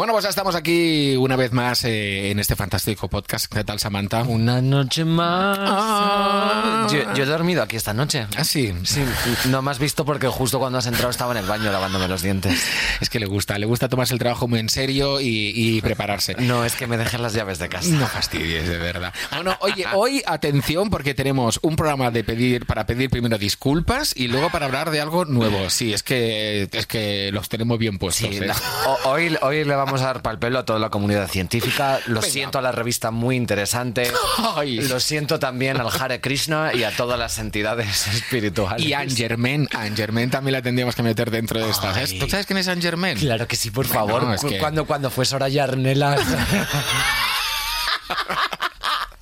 Bueno, pues ya estamos aquí una vez más eh, en este fantástico podcast. ¿Qué tal, Samantha? Una noche más. Ah. Yo, yo he dormido aquí esta noche. Ah, sí. Sí, no me has visto porque justo cuando has entrado estaba en el baño lavándome los dientes. Es que le gusta, le gusta tomarse el trabajo muy en serio y, y prepararse. No, es que me dejen las llaves de casa. No fastidies, de verdad. Bueno, oye, hoy atención porque tenemos un programa de pedir para pedir primero disculpas y luego para hablar de algo nuevo. Sí, es que es que los tenemos bien puestos. Sí, ¿eh? la- o- hoy, hoy le vamos a dar pal pelo a toda la comunidad científica. Lo Venga. siento a la revista muy interesante. Ay. Lo siento también al Hare Krishna y a todas las entidades espirituales. Y Anne Germain, Anne Germain también la tendríamos que meter dentro de estas. Ay. ¿Tú sabes quién es Anne Germain? Claro que sí, por Bueno, favor. es que- cuando, cuando fue Soraya Arnelas.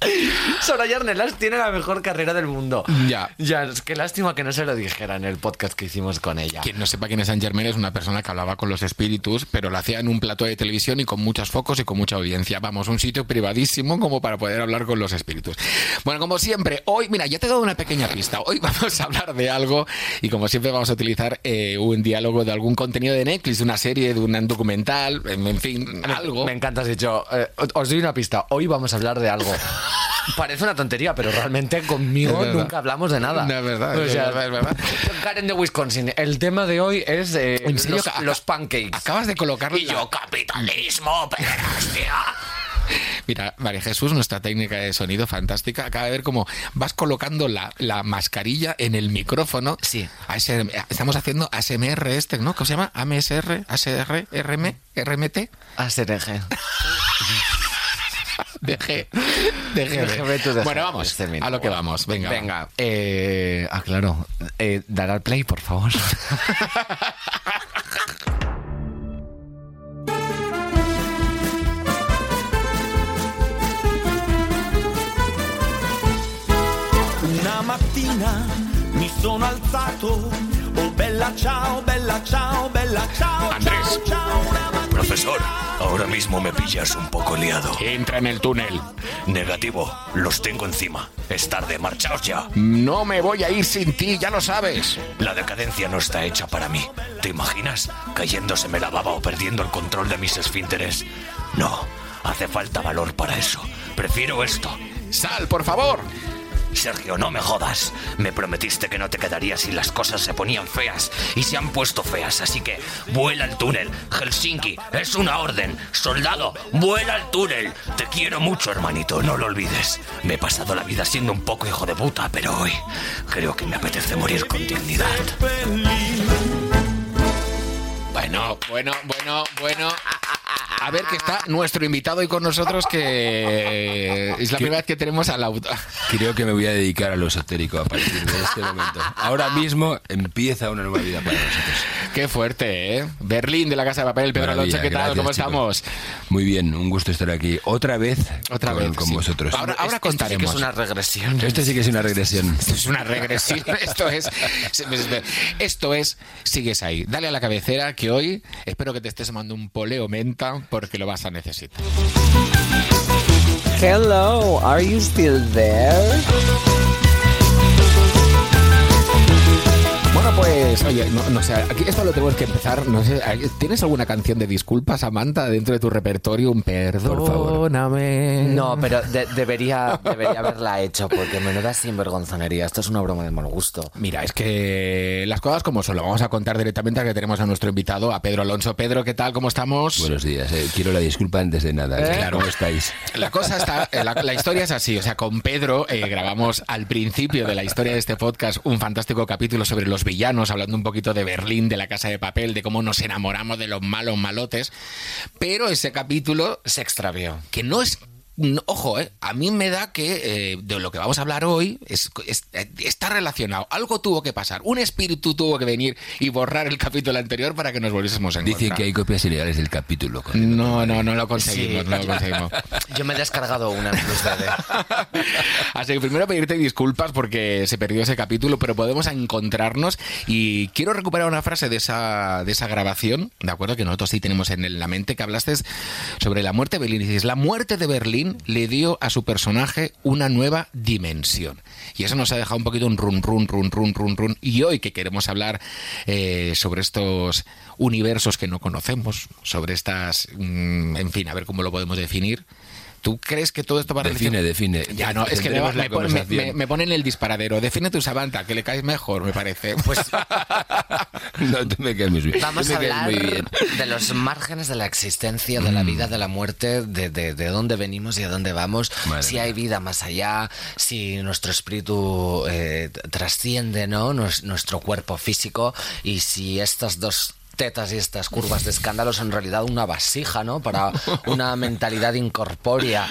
Soraya Arnelas tiene la mejor carrera del mundo. Ya. Ya, es que lástima que no se lo dijera en el podcast que hicimos con ella. Quien no sepa quién es Saint Germain es una persona que hablaba con los espíritus, pero lo hacía en un plato de televisión y con muchos focos y con mucha audiencia. Vamos, un sitio privadísimo como para poder hablar con los espíritus. Bueno, como siempre, hoy, mira, ya te he dado una pequeña pista. Hoy vamos a hablar de algo y como siempre vamos a utilizar eh, un diálogo de algún contenido de Netflix, de una serie, de un documental, en, fin, algo. Me encanta, has dicho. eh, os doy una pista. Hoy vamos a hablar de algo. Parece una tontería, pero realmente conmigo nunca hablamos de nada. Es verdad, O es sea, verdad, es verdad. Karen de Wisconsin. El tema de hoy es eh, los, pancakes. Acabas de colocar Y yo, capitalismo, hostia. Mira, María Jesús, nuestra técnica de sonido fantástica, acaba de ver cómo vas colocando la, la mascarilla en el micrófono. Sí. ASM estamos haciendo ASMR este, ¿no? ¿Cómo se llama? AMSR, ASR, RM, RMT, ASRG. DG. DGB to DG. Bueno, vamos, Este a lo que vamos, venga. Venga. Eh, ah, claro. Eh, dar al play, por favor. Una mattina mi sono alzato, oh bella ciao, bella ciao, bella ciao, Andrés. ciao, ciao, una mattina. Profesor, ahora mismo me pillas un poco liado. Entra en el túnel. Negativo, los tengo encima. Es tarde, marchaos ya. No me voy a ir sin ti, ya lo sabes. La decadencia no está hecha para mí. ¿Te imaginas? Cayéndoseme la baba o perdiendo el control de mis esfínteres. No, hace falta valor para eso. Prefiero esto. Sal, por favor. Sergio, no me jodas. Me prometiste que no te quedarías si las cosas se ponían feas. Y se han puesto feas, así que vuela al túnel. Helsinki, es una orden. Soldado, vuela al túnel. Te quiero mucho, hermanito, no lo olvides. Me he pasado la vida siendo un poco hijo de puta, pero hoy creo que me apetece morir con dignidad. Bueno, bueno, bueno, bueno. A ver que está nuestro invitado hoy con nosotros, que es la primera vez que tenemos al auto. Creo que me voy a dedicar a lo esotérico a partir de este momento. Ahora mismo empieza una nueva vida para nosotros. Qué fuerte, ¿eh? Berlín de la Casa de Papel, Pedro Alonso, ¿qué tal? gracias, ¿Cómo chicos. estamos? Muy bien, un gusto estar aquí otra vez Otra con, vez, con sí. vosotros. Ahora, ahora Esto sí que es una regresión. Esto sí que es una regresión. Esto es una regresión. Esto es. Esto es. Sigues ahí. Dale a la cabecera que hoy espero que te estés tomando un poleo menta porque lo vas a necesitar. Hello, are you still there? Bueno, pues, oye, no, no sé, aquí esto lo tenemos que empezar. No sé, ¿tienes alguna canción de disculpas, Samantha, dentro de tu repertorio? Un perdóname. No, pero de- debería, debería haberla hecho, porque menuda sinvergonzonería. Esto es una broma de mal gusto. Mira, es que las cosas como son, lo vamos a contar directamente a que tenemos a nuestro invitado, a Pedro Alonso. Pedro, ¿qué tal? ¿Cómo estamos? Buenos días. eh. Quiero la disculpa antes de nada. Claro. ¿Cómo estáis? La cosa está, eh, la, la historia es así, o sea, con Pedro eh, grabamos al principio de la historia de este podcast un fantástico capítulo sobre los villanos, hablando un poquito de Berlín, de la casa de papel, de cómo nos enamoramos de los malos malotes, pero ese capítulo, Se extravió. que no es... no, ojo, eh, a mí me da que eh, de lo que vamos a hablar hoy es, es- está relacionado. Algo tuvo que pasar. Un espíritu tuvo que venir y borrar el capítulo anterior para que nos volviésemos a encontrar. Dicen que hay copias ilegales del capítulo. con- No, no, no lo conseguimos, Sí. no lo conseguimos. Yo me he descargado una. Así que primero pedirte disculpas porque se perdió ese capítulo, pero podemos encontrarnos y quiero recuperar una frase de esa, de esa grabación, ¿de acuerdo? Que nosotros sí tenemos en la mente, que hablaste sobre la muerte de Berlín. Y dices, la muerte de Berlín le dio a su personaje una nueva dimensión. Y eso nos ha dejado un poquito un run, run, run, run, run, run. Y hoy que queremos hablar eh, sobre estos universos que no conocemos, sobre estas, mm, en fin, a ver cómo lo podemos definir. ¿Tú crees que todo esto va a Define, define. Ya no, es que me, me, me- me- ponen el disparadero. Define tu Samantha, que le caes mejor, me parece. Pues No, tú me caes muy bien. Vamos a hablar muy bien. de los márgenes de la existencia, de la vida, de la muerte, de, de- de dónde venimos y a dónde vamos, Madre si mía. hay vida más allá, si nuestro espíritu eh, trasciende ¿no? Nues- nuestro cuerpo físico y si estas dos tetas y estas curvas de escándalo son en realidad una vasija, ¿no? Para una mentalidad incorpórea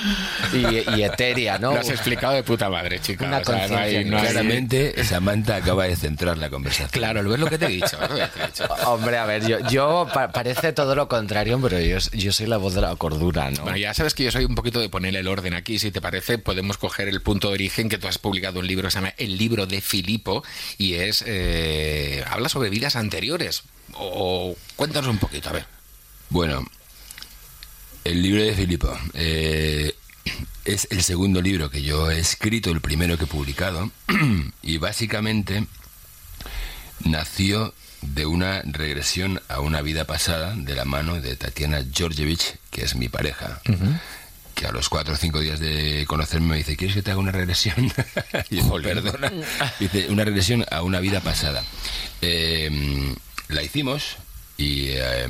y, y etérea, ¿no? lo has explicado de puta madre, chica. Una O sea, no hay- conciencia no hay- Claramente, Samantha acaba de centrar la conversación. Claro, ¿lo ves lo que te he dicho? ¿Lo ves lo que te he dicho? Hombre, a ver, yo, yo pa- parece todo lo contrario, pero yo, yo soy la voz de la cordura, ¿no? Bueno, ya sabes que yo soy un poquito de poner el orden aquí. Si te parece, podemos coger el punto de origen que tú has publicado un libro que se llama El libro de Filipo y es. eh, habla sobre vidas anteriores. O, cuéntanos un poquito, a ver. Bueno, el libro de Filipo eh, es el segundo libro que yo he escrito, el primero que he publicado, y básicamente nació de una regresión a una vida pasada de la mano de Tatiana Georgievich, que es mi pareja. Que a los cuatro o cinco días de conocerme me dice, ¿quieres que te haga una regresión? y yo, perdona. Dice, una regresión a una vida pasada. Eh, hicimos y eh,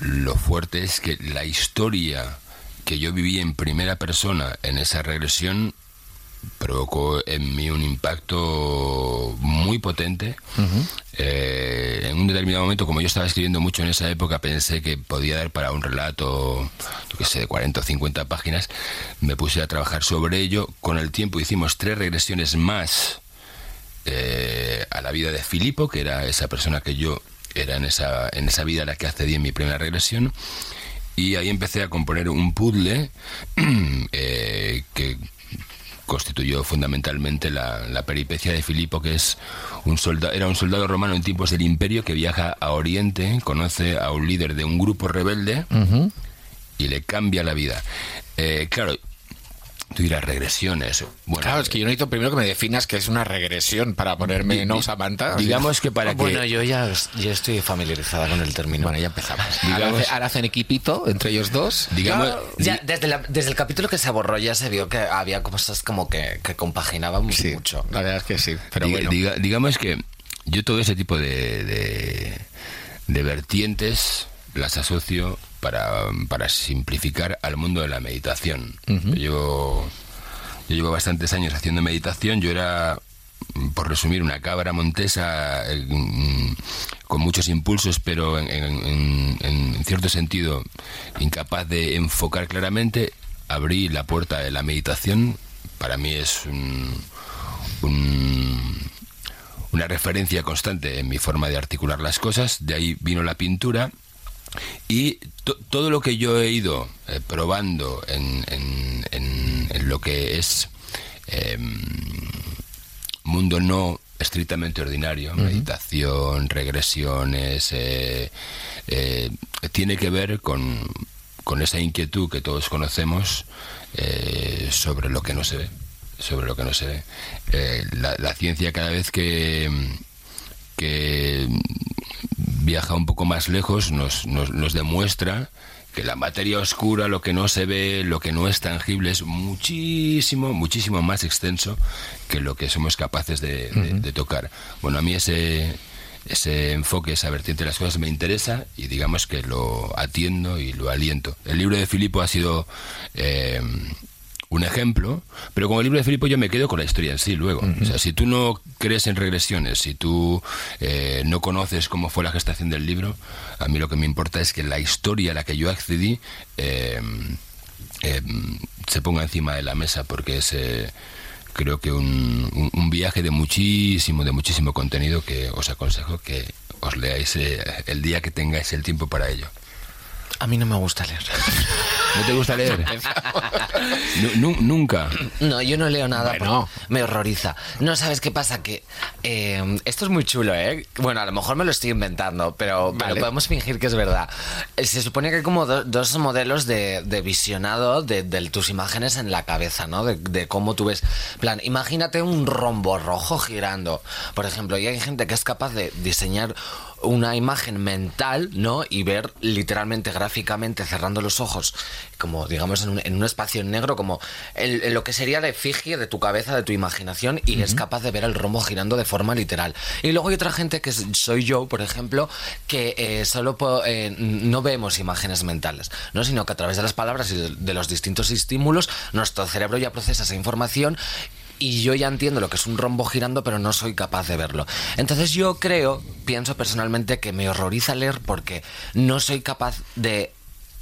lo fuerte es que la historia que yo viví en primera persona en esa regresión provocó en mí un impacto muy potente. Eh, en un determinado momento, como yo estaba escribiendo mucho en esa época, pensé que podía dar para un relato, yo qué sé, de 40 o 50 páginas. Me puse a trabajar sobre ello. Con el tiempo hicimos tres regresiones más eh, a la vida de Filipo, que era esa persona que yo era en esa, en esa vida a la que accedí en mi primera regresión. Y ahí empecé a componer un puzzle eh, que constituyó fundamentalmente la, la peripecia de Filipo, que es un soldado, era un soldado romano en tiempos del imperio que viaja a Oriente, conoce a un líder de un grupo rebelde y le cambia la vida. Eh, claro, tú dirás regresiones. Bueno, Claro, es que yo necesito primero que me definas qué es una regresión para ponerme, ¿no, Samantha? digamos que para que Bueno, yo ya, ya estoy familiarizada con el término. Bueno, ya empezamos. Ahora, Digamos- ahora hacen equipito entre ellos dos. digamos Ya, desde, la- desde el capítulo que se borró ya se vio que había cosas como que, que compaginábamos Sí, mucho. la verdad es que sí. Pero Diga- bueno. diga- digamos que yo todo ese tipo de, de, de vertientes las asocio para, para simplificar al mundo de la meditación. yo, llevo, yo llevo bastantes años haciendo meditación. Yo era, por resumir, una cabra montesa eh, mm, con muchos impulsos, pero en, en- en- en cierto sentido incapaz de enfocar claramente. Abrí la puerta de la meditación. Para mí es un, un- una referencia constante en mi forma de articular las cosas. De ahí vino la pintura. Y to- todo lo que yo he ido eh, probando en, en- en- en lo que es em, mundo no estrictamente ordinario, meditación, regresiones, eh, eh, tiene que ver con, con esa inquietud que todos conocemos eh, sobre lo que no se ve, sobre lo que no se ve. Eh, la, la ciencia cada vez que, que viaja un poco más lejos nos, nos, nos demuestra que la materia oscura, lo que no se ve, lo que no es tangible, es muchísimo, muchísimo más extenso que lo que somos capaces de, de- de tocar. Bueno, a mí ese, ese enfoque, esa vertiente de las cosas me interesa y digamos que lo atiendo y lo aliento. El libro de Filipo ha sido eh, un ejemplo, pero con el libro de Filipo yo me quedo con la historia en sí luego. O sea, si tú no crees en regresiones, si tú eh, no conoces cómo fue la gestación del libro, a mí lo que me importa es que la historia a la que yo accedí eh, eh, se ponga encima de la mesa, porque es... eh, creo que un, un- un viaje de muchísimo, de muchísimo contenido que os aconsejo que os leáis eh, el día que tengáis el tiempo para ello. A mí no me gusta leer. ¿No te gusta leer? Nu- nu- nunca. No, yo no leo nada. Bueno. Me horroriza. No, ¿sabes qué pasa? Que eh, esto es muy chulo, ¿eh? Bueno, a lo mejor me lo estoy inventando, pero, podemos fingir que es verdad. Eh, Se supone que hay como do- dos modelos de, de visionado de, de tus imágenes en la cabeza, ¿no? De, de cómo tú ves. En plan, imagínate un rombo rojo girando, por ejemplo, y hay gente que es capaz de diseñar una imagen mental, ¿no? Y ver literalmente, gráficamente, cerrando los ojos, como digamos en un, en un espacio negro, como el- lo que sería la efigie de tu cabeza, de tu imaginación, y es capaz de ver el rombo girando de forma literal. Y luego hay otra gente que soy yo, por ejemplo, que eh, solo eh, no vemos imágenes mentales, ¿no? Sino que a través de las palabras y de los distintos estímulos, nuestro cerebro ya procesa esa información y yo ya entiendo lo que es un rombo girando, pero no soy capaz de verlo. Entonces yo creo, pienso personalmente que me horroriza leer porque no soy capaz de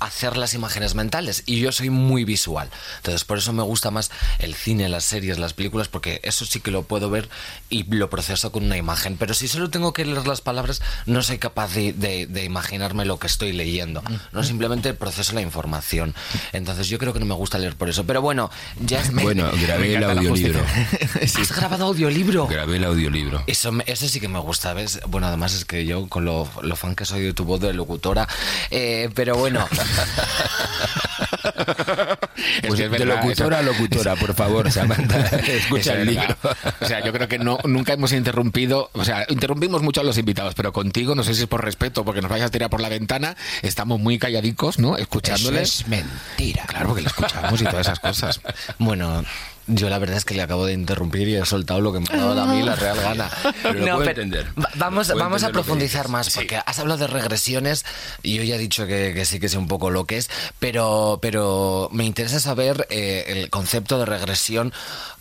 hacer las imágenes mentales y yo soy muy visual. Entonces por eso me gusta más el cine, las series, las películas, porque eso sí que lo puedo ver y lo proceso con una imagen. Pero si solo tengo que leer las palabras, no soy capaz de, de- de imaginarme lo que estoy leyendo. No simplemente proceso la información. Entonces yo creo que no me gusta leer por eso. Pero bueno, ya es... Bueno, grabé el audiolibro. ¿Has grabado audiolibro? Grabé el audiolibro. Eso, me- eso sí que me gusta, ¿ves? Bueno, además es que yo con lo, lo fan que soy de tu voz de locutora, eh, pero bueno, Es Pues que es de verdad, locutora a locutora, por favor, Samantha. Escucha el es libro. O sea, yo creo que no, nunca hemos interrumpido, o sea, interrumpimos mucho a los invitados, pero contigo, no sé si es por respeto, porque nos vayas a tirar por la ventana, estamos muy calladicos, ¿no? Escuchándoles. mentira. Claro, porque lo escuchamos y todas esas cosas. bueno, yo la verdad es que le acabo de interrumpir y he soltado lo que me ha dado a mí la real gana. Pero lo puedo entender. va- Vamos, Puedo vamos a entender profundizar más, porque has hablado de regresiones y yo ya he dicho que, que sí que sé un poco lo que es, pero, pero me interesa saber eh, el concepto de regresión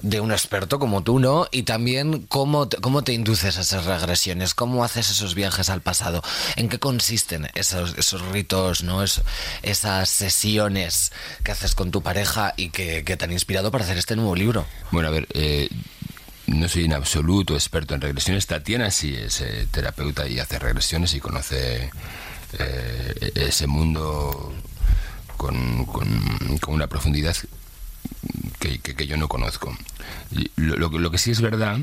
de un experto como tú, ¿no? Y también cómo te, cómo te induces a esas regresiones, cómo haces esos viajes al pasado, en qué consisten esos, esos ritos, ¿no? Es- esas sesiones que haces con tu pareja y que, que te han inspirado para hacer este nuevo libro. Bueno, a ver, eh, no soy en absoluto experto en regresiones. Tatiana sí es eh, terapeuta y hace regresiones y conoce eh, ese mundo con, con- una profundidad que, yo no conozco. Lo, que- sí es verdad,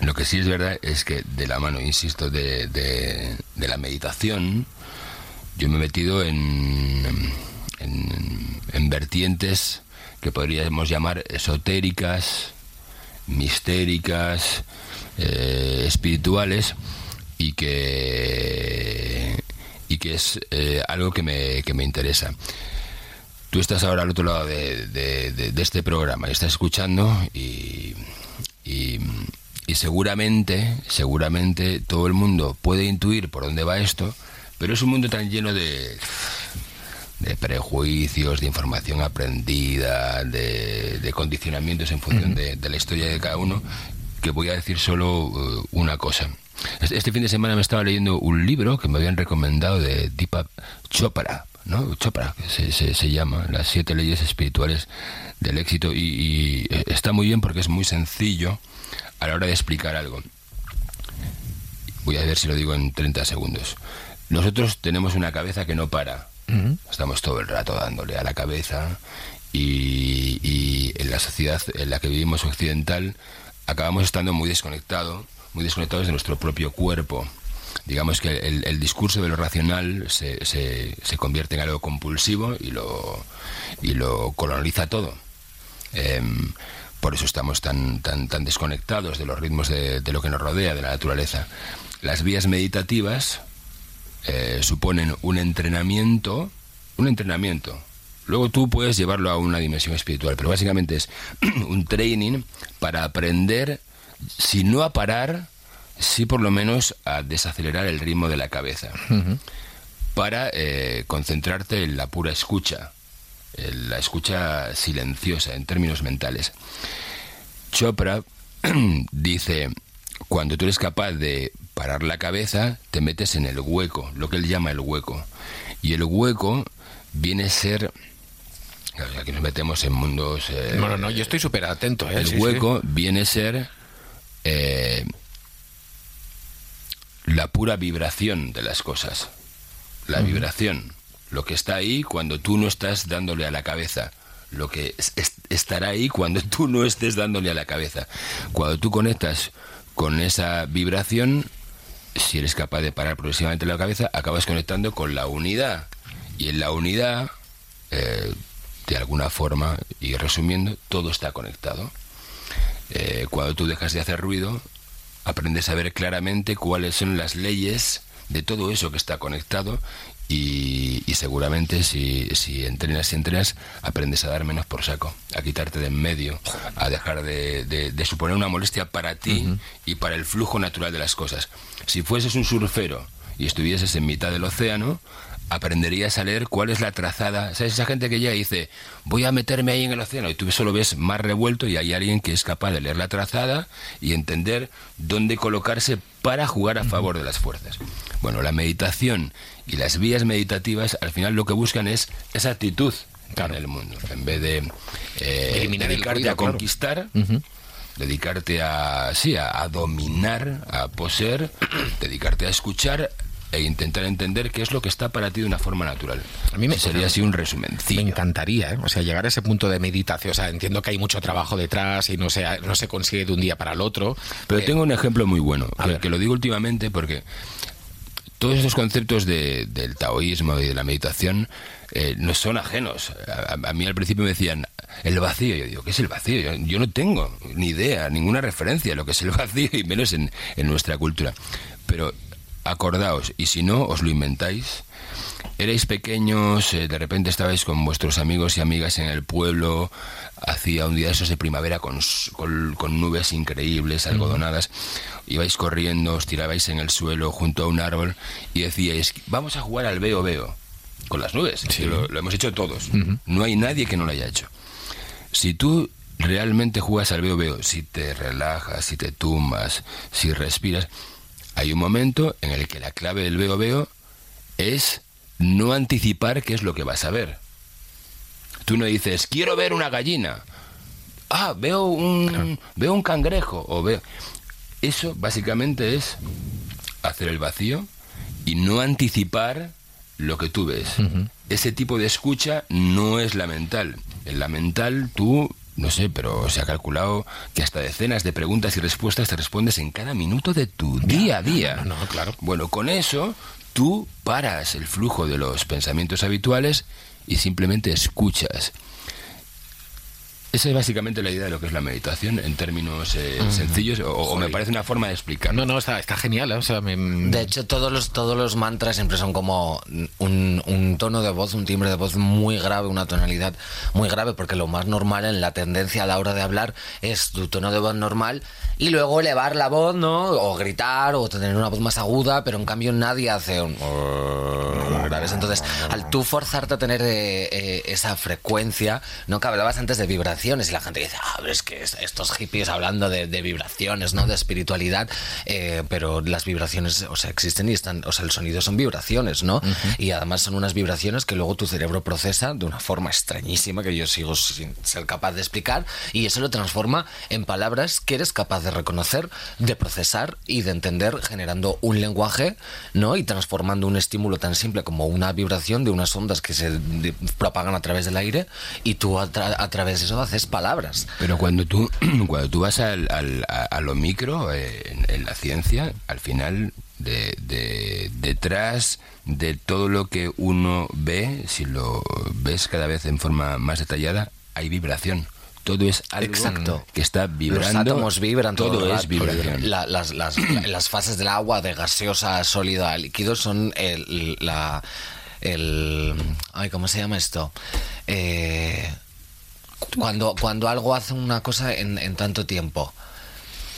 lo que sí es verdad es que de la mano, insisto, de, la meditación, yo me he metido en, en vertientes que podríamos llamar esotéricas, mistéricas, eh, espirituales y que y que es eh, algo que me, que me interesa. Tú estás ahora al otro lado de, de- de- este programa estás escuchando y, y, y seguramente, seguramente todo el mundo puede intuir por dónde va esto, pero es un mundo tan lleno de, de prejuicios, de información aprendida, de, de condicionamientos en función de, de la historia de cada uno, que voy a decir solo eh, una cosa. Este, fin de semana me estaba leyendo un libro que me habían recomendado de Deepak Chopra, ¿no? Chopra, que se, se- se llama, Las siete leyes espirituales del éxito, y, y, eh, está muy bien porque es muy sencillo a la hora de explicar algo. Voy a ver si lo digo en 30 segundos. Nosotros tenemos una cabeza que no para. Estamos todo el rato dándole a la cabeza y, en la sociedad en la que vivimos occidental acabamos estando muy desconectados, muy desconectados de nuestro propio cuerpo. Digamos que el, discurso de lo racional se, se, convierte en algo compulsivo y lo, y lo coloniza todo. Em, por eso estamos tan, tan, tan desconectados de los ritmos de lo que nos rodea, de la naturaleza. Las vías meditativas eh, suponen un entrenamiento, un entrenamiento. Luego tú puedes llevarlo a una dimensión espiritual, pero básicamente es un training para aprender, si no a parar, sí por lo menos a desacelerar el ritmo de la cabeza, para eh, concentrarte en la pura escucha, en la escucha silenciosa en términos mentales. Chopra dice, cuando tú eres capaz de parar la cabeza, te metes en el hueco, lo que él llama el hueco. Y el hueco viene a ser... Aquí nos metemos en mundos... eh, No, no, no, yo estoy súper atento, ¿eh? el Sí, sí. hueco viene a ser eh, la pura vibración de las cosas. La vibración. lo que está ahí cuando tú no estás dándole a la cabeza. Lo que es- es- estará ahí cuando tú no estés dándole a la cabeza. Cuando tú conectas con esa vibración, si eres capaz de parar progresivamente la cabeza, acabas conectando con la unidad. Y en la unidad, eh, de alguna forma, y resumiendo, todo está conectado. Eh, cuando tú dejas de hacer ruido, aprendes a ver claramente cuáles son las leyes de todo eso que está conectado y, y seguramente si, si entrenas y entrenas aprendes a dar menos por saco, a quitarte de en medio, a dejar de, de- de suponer una molestia para ti y para el flujo natural de las cosas. Si fueses un surfero y estuvieses en mitad del océano, aprenderías a leer cuál es la trazada. ¿Sabes? Esa gente que ya dice, voy a meterme ahí en el océano y tú solo ves más revuelto y hay alguien que es capaz de leer la trazada y entender dónde colocarse para jugar a favor de las fuerzas. Bueno, la meditación y las vías meditativas al final lo que buscan es esa actitud en el mundo. En vez de eh, dedicarte ruido, a claro. conquistar, dedicarte a sí a, a dominar a poseer dedicarte a escuchar e intentar entender qué es lo que está para ti de una forma natural A mí me- sería así un Me resumencillo encantaría, ¿eh? O sea, llegar a ese punto de meditación. O sea, entiendo que hay mucho trabajo detrás y no se, no se consigue de un día para el otro. pero Eh, tengo un ejemplo muy bueno que, que lo digo últimamente porque todos estos conceptos de- del taoísmo y de la meditación eh, no son ajenos. A, a- a mí al principio me decían, el vacío. Yo digo, ¿qué es el vacío? Yo, yo no tengo ni idea, ninguna referencia a lo que es el vacío y menos en, en nuestra cultura. Pero acordaos, y si no, os lo inventáis. Erais pequeños, eh, de repente estabais con vuestros amigos y amigas en el pueblo, hacía un día de esos de primavera con, s- con- con nubes increíbles, algodonadas, ibais corriendo, os tirabais en el suelo junto a un árbol y decíais, vamos a jugar al veo veo, con las nubes, lo, lo hemos hecho todos, no hay nadie que no lo haya hecho. Si tú realmente juegas al veo veo, si te relajas, si te tumbas, si respiras, hay un momento en el que la clave del veo veo es no anticipar qué es lo que vas a ver. Tú no dices, quiero ver una gallina. Ah, veo un, veo un cangrejo. O veo... Eso básicamente es hacer el vacío y no anticipar lo que tú ves. Ese tipo de escucha no es la mental. En la mental tú, no sé, pero se ha calculado que hasta decenas de preguntas y respuestas te respondes en cada minuto de tu día a día. no, no, claro. Bueno, con eso tú paras el flujo de los pensamientos habituales y simplemente escuchas. Esa es básicamente la idea de lo que es la meditación en términos eh, sencillos, o, o me parece una forma de explicarlo. No, no, está, está genial. ¿eh? O sea, me- De hecho, todos los, todos los mantras siempre son como un, un tono de voz, un timbre de voz muy grave, una tonalidad muy grave, porque lo más normal en la tendencia a la hora de hablar es tu tono de voz normal y luego elevar la voz, ¿no? O gritar o tener una voz más aguda, pero en cambio nadie hace un... Entonces, al tú forzarte a tener eh, eh, esa frecuencia, ¿no? Que hablabas antes de vibraciones y la gente dice, ah, pero es que es- estos hippies hablando de, de vibraciones, ¿no? De espiritualidad, eh, pero las vibraciones, o sea, existen y están, o sea, el sonido son vibraciones, ¿no? Y además son unas vibraciones que luego tu cerebro procesa de una forma extrañísima que yo sigo sin ser capaz de explicar y eso lo transforma en palabras que eres capaz de reconocer, de procesar y de entender generando un lenguaje, ¿no? Y transformando un estímulo tan simple como una vibración de unas ondas que se propagan a través del aire y tú a, tra- a través de eso haces palabras. Pero cuando tú, cuando tú vas al, al- a, a lo micro eh, en, en la ciencia, al final, de, de- detrás de todo lo que uno ve, si lo ves cada vez en forma más detallada, hay vibración. Todo es algo Exacto. que está vibrando. Los átomos vibran todo, Todo es vibración. La- las, las- las fases del agua, de gaseosa, sólida, a líquido, son el, la, el... Ay, ¿cómo se llama esto? Eh, cuando, cuando algo hace una cosa en, en tanto tiempo.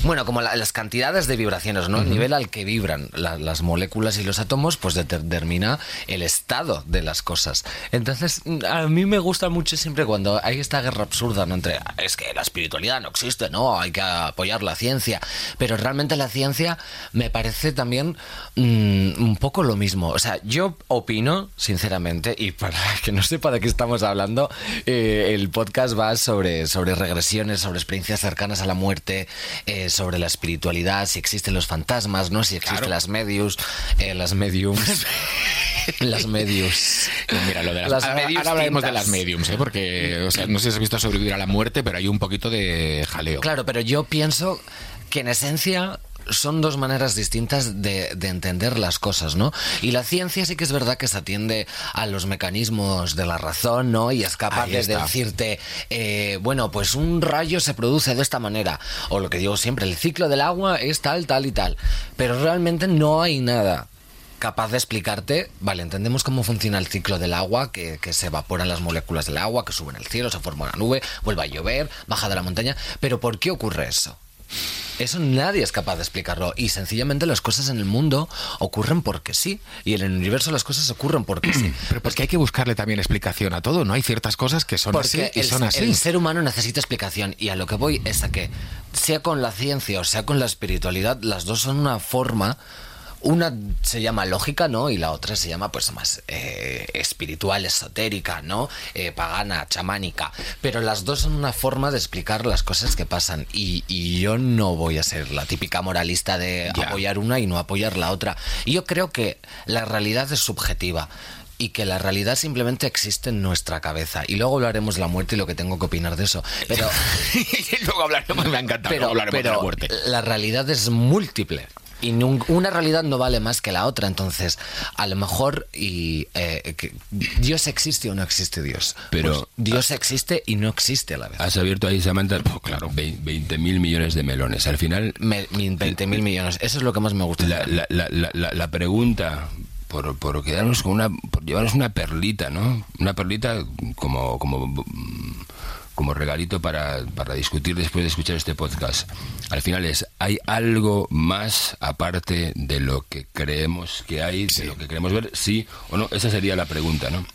Bueno, como la- las cantidades de vibraciones, ¿no? El nivel al que vibran la- las moléculas y los átomos, pues determina el estado de las cosas. Entonces, a mí me gusta mucho siempre cuando hay esta guerra absurda, ¿no? Entre, "Ah, es que la espiritualidad no existe, ¿no? Hay que apoyar la ciencia. Pero realmente la ciencia me parece también mm, un poco lo mismo. O sea, yo opino, sinceramente, y para que no sepa de qué estamos hablando, eh, el podcast va sobre, sobre regresiones, sobre experiencias cercanas a la muerte, eh, sobre la espiritualidad, si existen los fantasmas, ¿no? Si existen las medius, eh, las mediums. Las medios. Pues Mira, lo de las, Las ahora, mediums ahora hablaremos de las mediums, ¿eh? porque o sea, no sé si has visto sobrevivir a la muerte, pero hay un poquito de jaleo. Claro, pero yo pienso que en esencia son dos maneras distintas de, de entender las cosas, ¿no? Y la ciencia sí que es verdad que se atiende a los mecanismos de la razón, ¿no? Y es capaz de decirte, eh, bueno, pues un rayo se produce de esta manera. O lo que digo siempre, el ciclo del agua es tal, tal y tal. Pero realmente no hay nada capaz de explicarte, vale, entendemos cómo funciona el ciclo del agua, que, que se evaporan las moléculas del agua, que suben al cielo, se forma una nube, vuelve a llover, baja de la montaña, pero ¿por qué ocurre eso? Eso nadie es capaz de explicarlo y sencillamente las cosas en el mundo ocurren porque sí y en el universo las cosas ocurren porque sí. Pero porque hay que buscarle también explicación a todo, ¿no? Hay ciertas cosas que son Porque así y el, son así. el ser humano necesita explicación y a lo que voy es a que sea con la ciencia o sea con la espiritualidad, las dos son una forma. Una se llama lógica, ¿no? Y la otra se llama, pues, más eh, espiritual, esotérica, ¿no? Eh, pagana, chamánica. Pero las dos son una forma de explicar las cosas que pasan. Y, y yo no voy a ser la típica moralista de Ya. apoyar una y no apoyar la otra. Y yo creo que la realidad es subjetiva y que la realidad simplemente existe en nuestra cabeza. Y luego hablaremos de la muerte y lo que tengo que opinar de eso. Pero, y luego hablaremos, me ha encantado, pero, hablaremos de la muerte. la realidad es múltiple. Y una realidad no vale más que la otra. Entonces, a lo mejor y eh, que Dios existe o no existe Dios. Pero- Pues Dios existe y no existe a la vez. Has abierto ahí, Samantha, pues claro, 20 mil millones de melones. Al final, Me- 20 mil millones. Eso es lo que más me gusta. la, la, la, la, la- la pregunta por, por quedarnos con una por llevarnos una perlita no una perlita como como como regalito para, para discutir después de escuchar este podcast. Al final es hay algo más aparte de lo que creemos que hay de lo que queremos ver sí o no. Esa sería la pregunta no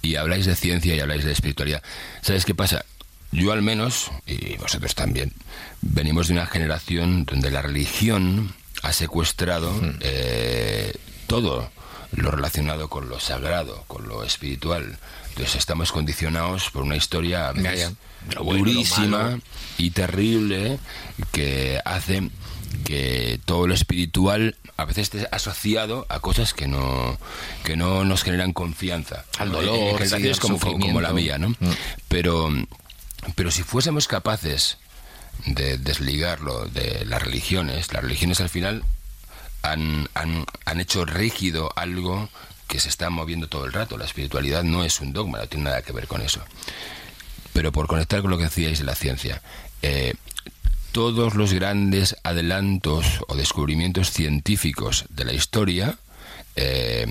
y habláis de ciencia y habláis de espiritualidad. ¿Sabes qué pasa? Yo al menos, y vosotros también, venimos de una generación donde la religión ha secuestrado eh, todo lo relacionado con lo sagrado, con lo espiritual. Entonces estamos condicionados por una historia. Lo bueno, lo durísima malo. y terrible que hace que todo lo espiritual a veces esté asociado a cosas que no que no nos generan confianza Al dolor, En- sí, como, como la mía no Mm. pero pero si fuésemos capaces de desligarlo de las religiones las religiones al final han, han, han hecho rígido algo que se está moviendo todo el rato. La espiritualidad no es un dogma, no tiene nada que ver con eso. Pero por conectar con lo que decíais de la ciencia, eh, todos los grandes adelantos o descubrimientos científicos de la historia eh,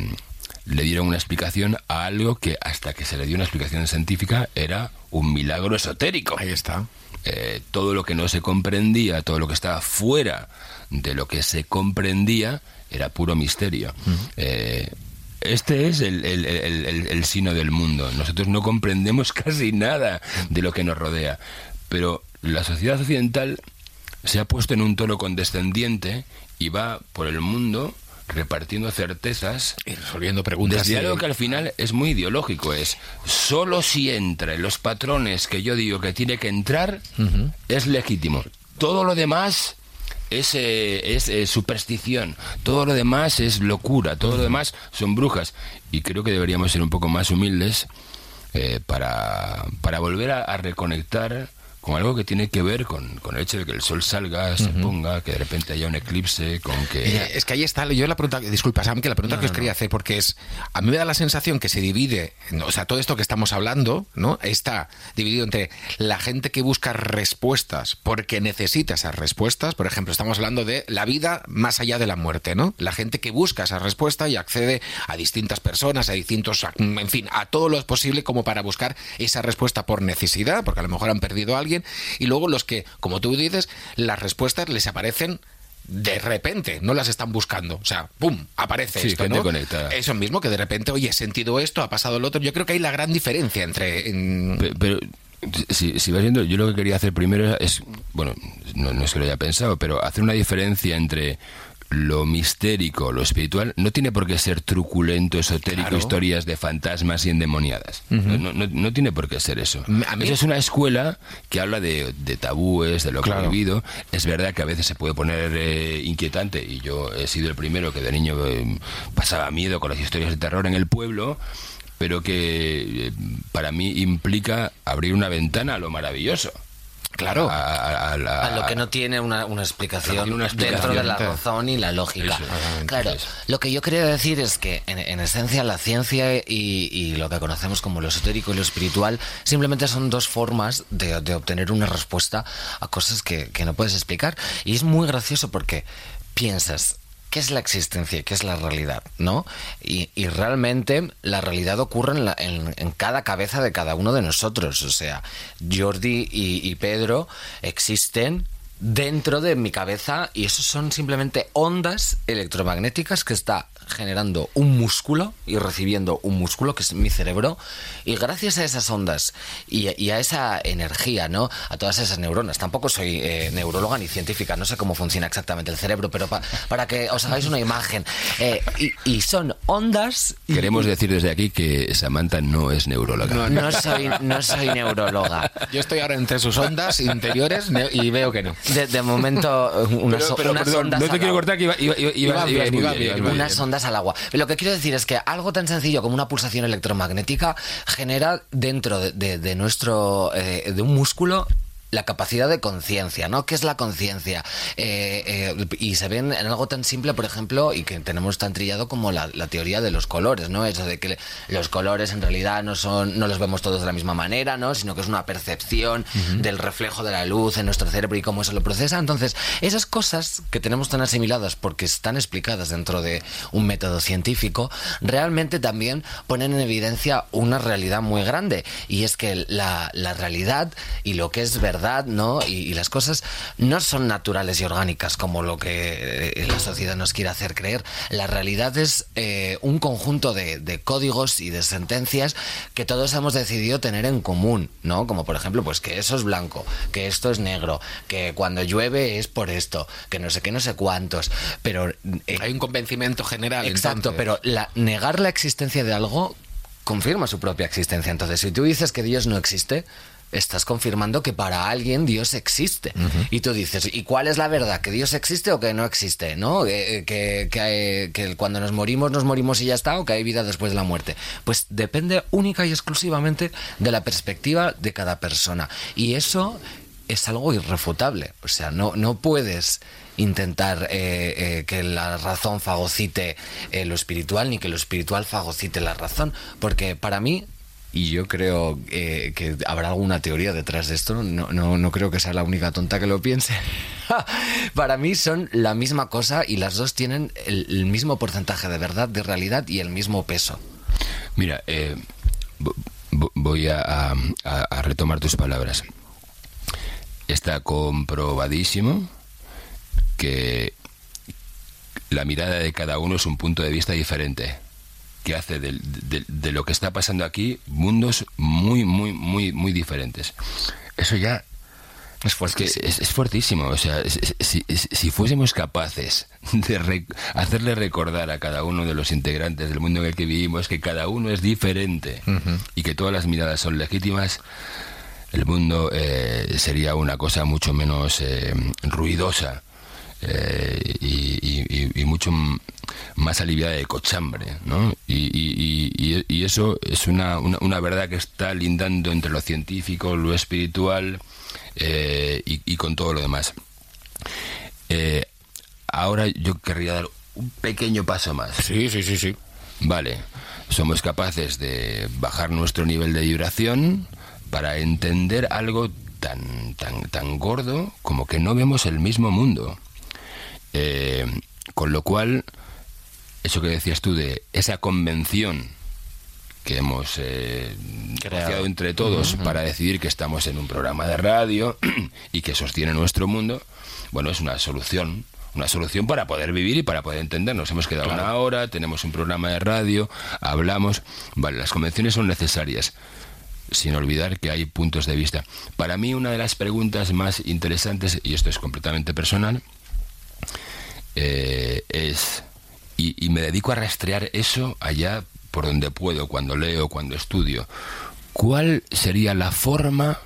le dieron una explicación a algo que hasta que se le dio una explicación científica era un milagro esotérico Ahí está. eh, todo lo que no se comprendía, todo lo que estaba fuera de lo que se comprendía, era puro misterio. Eh, este es el, el, el- sino del mundo. Nosotros no comprendemos casi nada de lo que nos rodea. Pero la sociedad occidental se ha puesto en un tono condescendiente y va por el mundo repartiendo certezas Y resolviendo preguntas. desde de- algo que al final es muy ideológico, es solo si entra en los patrones que yo digo que tiene que entrar, es legítimo. Todo lo demás es, eh, es eh, superstición, todo lo demás es locura, todo lo demás son brujas. Y creo que deberíamos ser un poco más humildes eh, para, para volver a, a reconectar con algo que tiene que ver con, con el hecho de que el sol salga, se ponga, que de repente haya un eclipse, con que... Eh, Es que ahí está, yo la pregunta, disculpa Sam, que la pregunta que os quería hacer, porque es, a mí me da la sensación que se divide, o sea, todo esto que estamos hablando, ¿no? Está dividido entre la gente que busca respuestas porque necesita esas respuestas, por ejemplo, estamos hablando de la vida más allá de la muerte, ¿no? La gente que busca esa respuesta y accede a distintas personas, a distintos, en fin, a todo lo posible como para buscar esa respuesta por necesidad, porque a lo mejor han perdido a alguien, y luego los que, como tú dices, las respuestas les aparecen de repente, no las están buscando. O sea, ¡pum! Aparece Sí, esto, gente ¿no? conectada. Eso mismo, que de repente, oye, he sentido esto, ha pasado lo otro. Yo creo que hay la gran diferencia entre... en- Pe- Pero, si, si vas viendo, yo lo que quería hacer primero es, bueno, no, no es que lo haya pensado, pero hacer una diferencia entre lo mistérico, lo espiritual, no tiene por qué ser truculento, esotérico, Claro. historias de fantasmas y endemoniadas. no, no- no tiene por qué ser eso. A mí- Eso es una escuela que habla de, de tabúes, de lo Claro. prohibido. Es verdad que a veces se puede poner eh, inquietante, y yo he sido el primero que de niño eh, pasaba miedo con las historias de terror en el pueblo, pero que eh, para mí implica abrir una ventana a lo maravilloso. Claro. A, a- a la- A lo que no tiene una, una explicación dentro de la razón y la lógica. Claro, eso. lo que yo quería decir es que en, en esencia la ciencia y, y lo que conocemos como lo esotérico y lo espiritual simplemente son dos formas de, de obtener una respuesta a cosas que, que no puedes explicar. Y es muy gracioso porque piensas, ¿qué es la existencia? ¿Qué es la realidad? ¿No? Y, y realmente la realidad ocurre en, la- en- en cada cabeza de cada uno de nosotros. O sea, Jordi y, y Pedro existen dentro de mi cabeza y eso son simplemente ondas electromagnéticas que está generando un músculo y recibiendo un músculo que es mi cerebro y gracias a esas ondas y, y a esa energía, ¿no? A todas esas neuronas. Tampoco soy eh, neuróloga ni científica, no sé cómo funciona exactamente el cerebro, pero pa- para que os hagáis una imagen. Eh, y, y son ondas y- Queremos decir desde aquí que Samantha no es neuróloga. no soy, no soy neuróloga. Yo estoy ahora entre sus ondas interiores y veo que no. De, de momento, unas, Pero- pero, unas perdón, ondas no te quiero cortar, que iba, iba, iba- Iba bien, unas bien. Al agua. Lo que quiero decir es que algo tan sencillo como una pulsación electromagnética genera dentro de, de- de nuestro eh, de un músculo la capacidad de conciencia, ¿no? ¿Qué es la conciencia? Eh, eh, y se ven en algo tan simple, por ejemplo, y que tenemos tan trillado como la, la teoría de los colores, ¿no? Eso de que los colores en realidad no son, no los vemos todos de la misma manera, ¿no? Sino que es una percepción del reflejo de la luz en nuestro cerebro y cómo eso lo procesa. Entonces, esas cosas que tenemos tan asimiladas porque están explicadas dentro de un método científico, realmente también ponen en evidencia una realidad muy grande. Y es que la, la realidad y lo que es verdad, ¿no? Y, y las cosas no son naturales y orgánicas como lo que eh, la sociedad nos quiere hacer creer. La realidad es eh, un conjunto de, de códigos y de sentencias que todos hemos decidido tener en común, ¿no? Como por ejemplo, pues que eso es blanco, que esto es negro, que cuando llueve es por esto, que no sé qué, no sé cuántos. Pero eh, Hay un convencimiento general. Exacto, entonces. pero la, negar la existencia de algo confirma su propia existencia. Entonces, si tú dices que Dios no existe, estás confirmando que para alguien Dios existe. Y tú dices, ¿y cuál es la verdad? ¿Que Dios existe o que no existe? ¿No? Eh, Que, que, que cuando nos morimos, nos morimos y ya está, o que hay vida después de la muerte. Pues depende única y exclusivamente de la perspectiva de cada persona. Y eso es algo irrefutable. O sea, no, no puedes intentar eh, eh, que la razón fagocite eh, lo espiritual ni que lo espiritual fagocite la razón. Porque para mí, y yo creo eh, que habrá alguna teoría detrás de esto, no, no, no creo que sea la única tonta que lo piense. para mí son la misma cosa y las dos tienen el, mismo porcentaje de verdad, de realidad y el mismo peso. Mira, eh, vo- vo- voy a retomar tus palabras. Está comprobadísimo que la mirada de cada uno es un punto de vista diferente, que hace del- de, de lo que está pasando aquí mundos muy, muy, muy, muy diferentes. Eso ya Es es que es, es fuertísimo. O sea, es- si, si fuésemos capaces de re- hacerle recordar a cada uno de los integrantes del mundo en el que vivimos que cada uno es diferente y que todas las miradas son legítimas, el mundo eh, sería una cosa mucho menos eh, ruidosa eh, y, y- y- y mucho más aliviada de cochambre, ¿no? Y, eso es una, una, una verdad que está lindando entre lo científico, lo espiritual eh, y, y con todo lo demás. Eh, ahora yo querría dar un pequeño paso más. Sí, sí, sí, sí. Vale, somos capaces de bajar nuestro nivel de vibración para entender algo tan, tan, tan gordo como que no vemos el mismo mundo. Eh, con lo cual, eso que decías tú de esa convención que hemos eh, creado entre todos para decidir que estamos en un programa de radio y que sostiene nuestro mundo, bueno, es una solución, una solución para poder vivir y para poder entendernos. Hemos quedado una hora, tenemos un programa de radio, hablamos, vale, las convenciones son necesarias, sin olvidar que hay puntos de vista. Para mí una de las preguntas más interesantes, y esto es completamente personal, eh, es... Y, y me dedico a rastrear eso allá por donde puedo, cuando leo, cuando estudio. ¿Cuál sería la forma,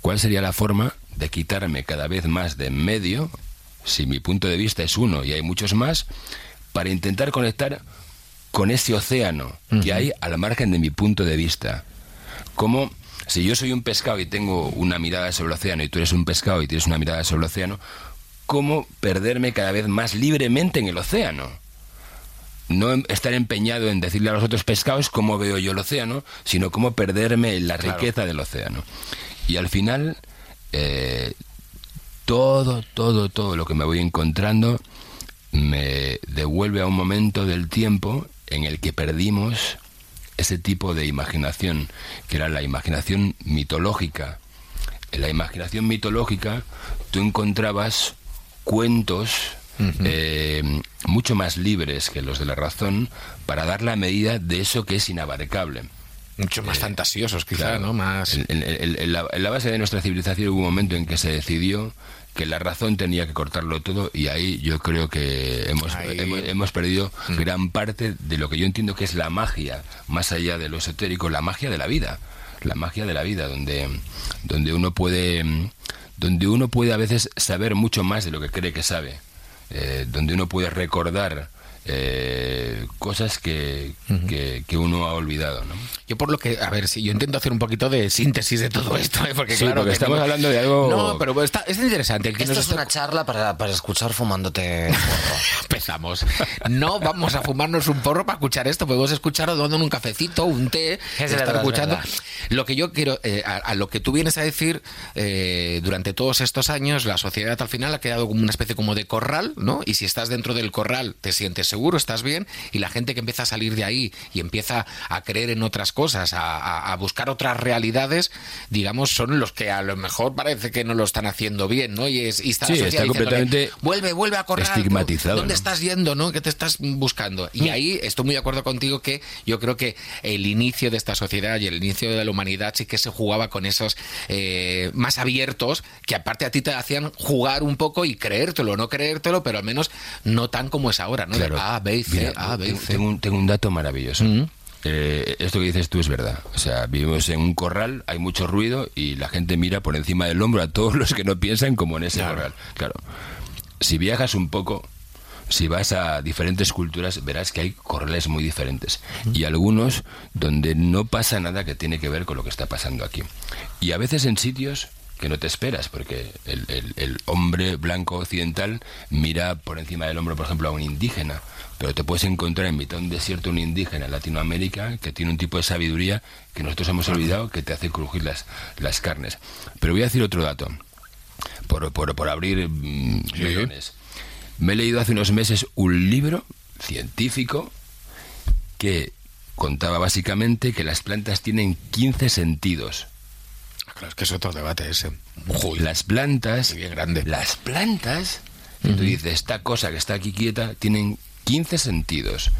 cuál sería la forma de quitarme cada vez más de en medio, si mi punto de vista es uno y hay muchos más, para intentar conectar con ese océano que hay al margen de mi punto de vista? Como si yo soy un pescado y tengo una mirada sobre el océano y tú eres un pescado y tienes una mirada sobre el océano, ¿cómo perderme cada vez más libremente en el océano? no em- estar empeñado en decirle a los otros pescados cómo veo yo el océano, sino cómo perderme en la riqueza del océano. Y al final, eh, todo, todo, todo lo que me voy encontrando me devuelve a un momento del tiempo en el que perdimos ese tipo de imaginación, que era la imaginación mitológica. En la imaginación mitológica tú encontrabas cuentos eh, mucho más libres que los de la razón para dar la medida de eso que es inabarcable. Mucho más fantasiosos, quizá, Claro. ¿no? Más... En, en- en- en la, en la base de nuestra civilización hubo un momento en que se decidió que la razón tenía que cortarlo todo y ahí yo creo que hemos, Ahí- hemos, hemos perdido gran parte de lo que yo entiendo que es la magia, más allá de lo esotérico, la magia de la vida, la magia de la vida, donde, donde uno puede mm, donde uno puede a veces saber mucho más de lo que cree que sabe, eh, donde uno puede recordar eh, cosas que, que, que uno ha olvidado, ¿no? Yo por lo que, a ver, si yo intento hacer un poquito de síntesis de todo esto, ¿eh? porque Sí, claro, porque que estamos hablando de algo- No, pero está, es interesante. El que Esto nos es está- una charla para, para escuchar fumándote porro. Empezamos. No vamos a fumarnos un porro para escuchar esto. Podemos escucharlo dando un cafecito, un té, Es estar verdad, es escuchando. Lo que yo quiero, eh, a, a lo que tú vienes a decir, eh, durante todos estos años, la sociedad al final ha quedado como una especie como de corral, ¿no? Y si estás dentro del corral, te sientes seguro, estás bien, y la gente que empieza a salir de ahí y empieza a creer en otras cosas, a, a- a buscar otras realidades, digamos, son los que a lo mejor parece que no lo están haciendo bien, ¿no? Y, es, y está Sí, está completamente vuelve, vuelve a corral. estigmatizado, ¿Dónde ¿no? estás yendo, no? ¿Qué te estás buscando? Y ahí estoy muy de acuerdo contigo que yo creo que el inicio de esta sociedad y el inicio de la humanidad sí que se jugaba con esos eh, más abiertos que aparte a ti te hacían jugar un poco y creértelo, no creértelo, pero al menos no tan como es ahora, ¿no? Claro. A, B y C, Mira, A, B y tengo, C. tengo un, tengo un dato maravilloso. Mm. Eh, esto que dices tú es verdad. O sea, vivimos en un corral, hay mucho ruido y la gente mira por encima del hombro a todos los que no piensan como en ese Claro. corral. Claro. Si viajas un poco, si vas a diferentes culturas, verás que hay corrales muy diferentes. Y algunos donde no pasa nada que tiene que ver con lo que está pasando aquí. Y a veces en sitios que no te esperas, porque el, el- el hombre blanco occidental mira por encima del hombro, por ejemplo, a un indígena, pero te puedes encontrar en mitad de un desierto un indígena en Latinoamérica que tiene un tipo de sabiduría que nosotros hemos olvidado que te hace crujir las, las carnes. Pero voy a decir otro dato, por, por, por abrir mm. Me he leído hace unos meses un libro científico que contaba básicamente que las plantas tienen 15 sentidos. Claro, es que es otro debate ese. Uy, Las plantas, Bien grande. las plantas, que tú dices, esta cosa que está aquí quieta, tienen 15 sentidos.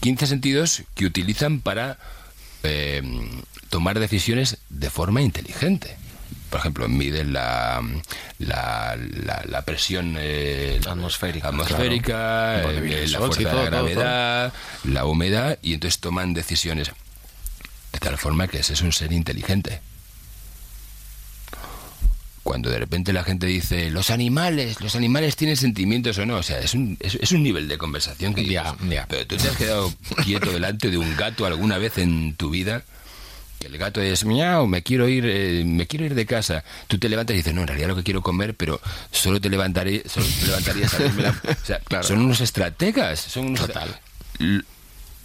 15 sentidos que utilizan para eh, tomar decisiones de forma inteligente. Por ejemplo, miden la, la, la- la presión eh, Atmosférica, atmosférica, claro. Dónde eh, la sol, fuerza sí, de la todo, todo. gravedad, la humedad, y entonces toman decisiones. De tal forma que ese es un ser inteligente. Cuando de repente la gente dice, los animales, los animales tienen sentimientos o no, o sea, es un, es, es un nivel de conversación que Ya, dices, ya. pero tú te has quedado quieto delante de un gato alguna vez en tu vida, que el gato es, miau, me quiero ir, eh, me quiero ir de casa. Tú te levantas y dices, no, en realidad lo que quiero comer, pero solo te levantaré, solo te levantarías a la-". O sea, Claro. son unos estrategas, son unos Total.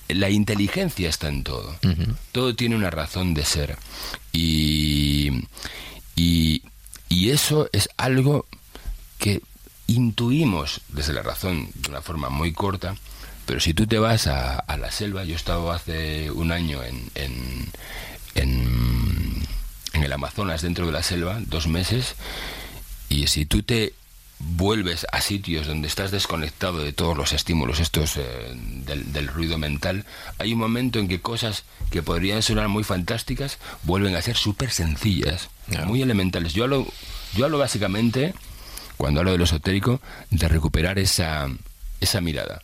La inteligencia está en todo. Todo tiene una razón de ser. Y, y, y eso es algo que intuimos desde la razón de una forma muy corta, pero si tú te vas a, a la selva, yo he estado hace un año en, en, en, en el Amazonas, dentro de la selva, dos meses, y si tú te vuelves a sitios donde estás desconectado de todos los estímulos estos eh, del, del ruido mental, hay un momento en que cosas que podrían sonar muy fantásticas vuelven a ser súper sencillas, muy elementales. Yo hablo, yo hablo básicamente cuando hablo de lo esotérico, de recuperar esa, esa mirada.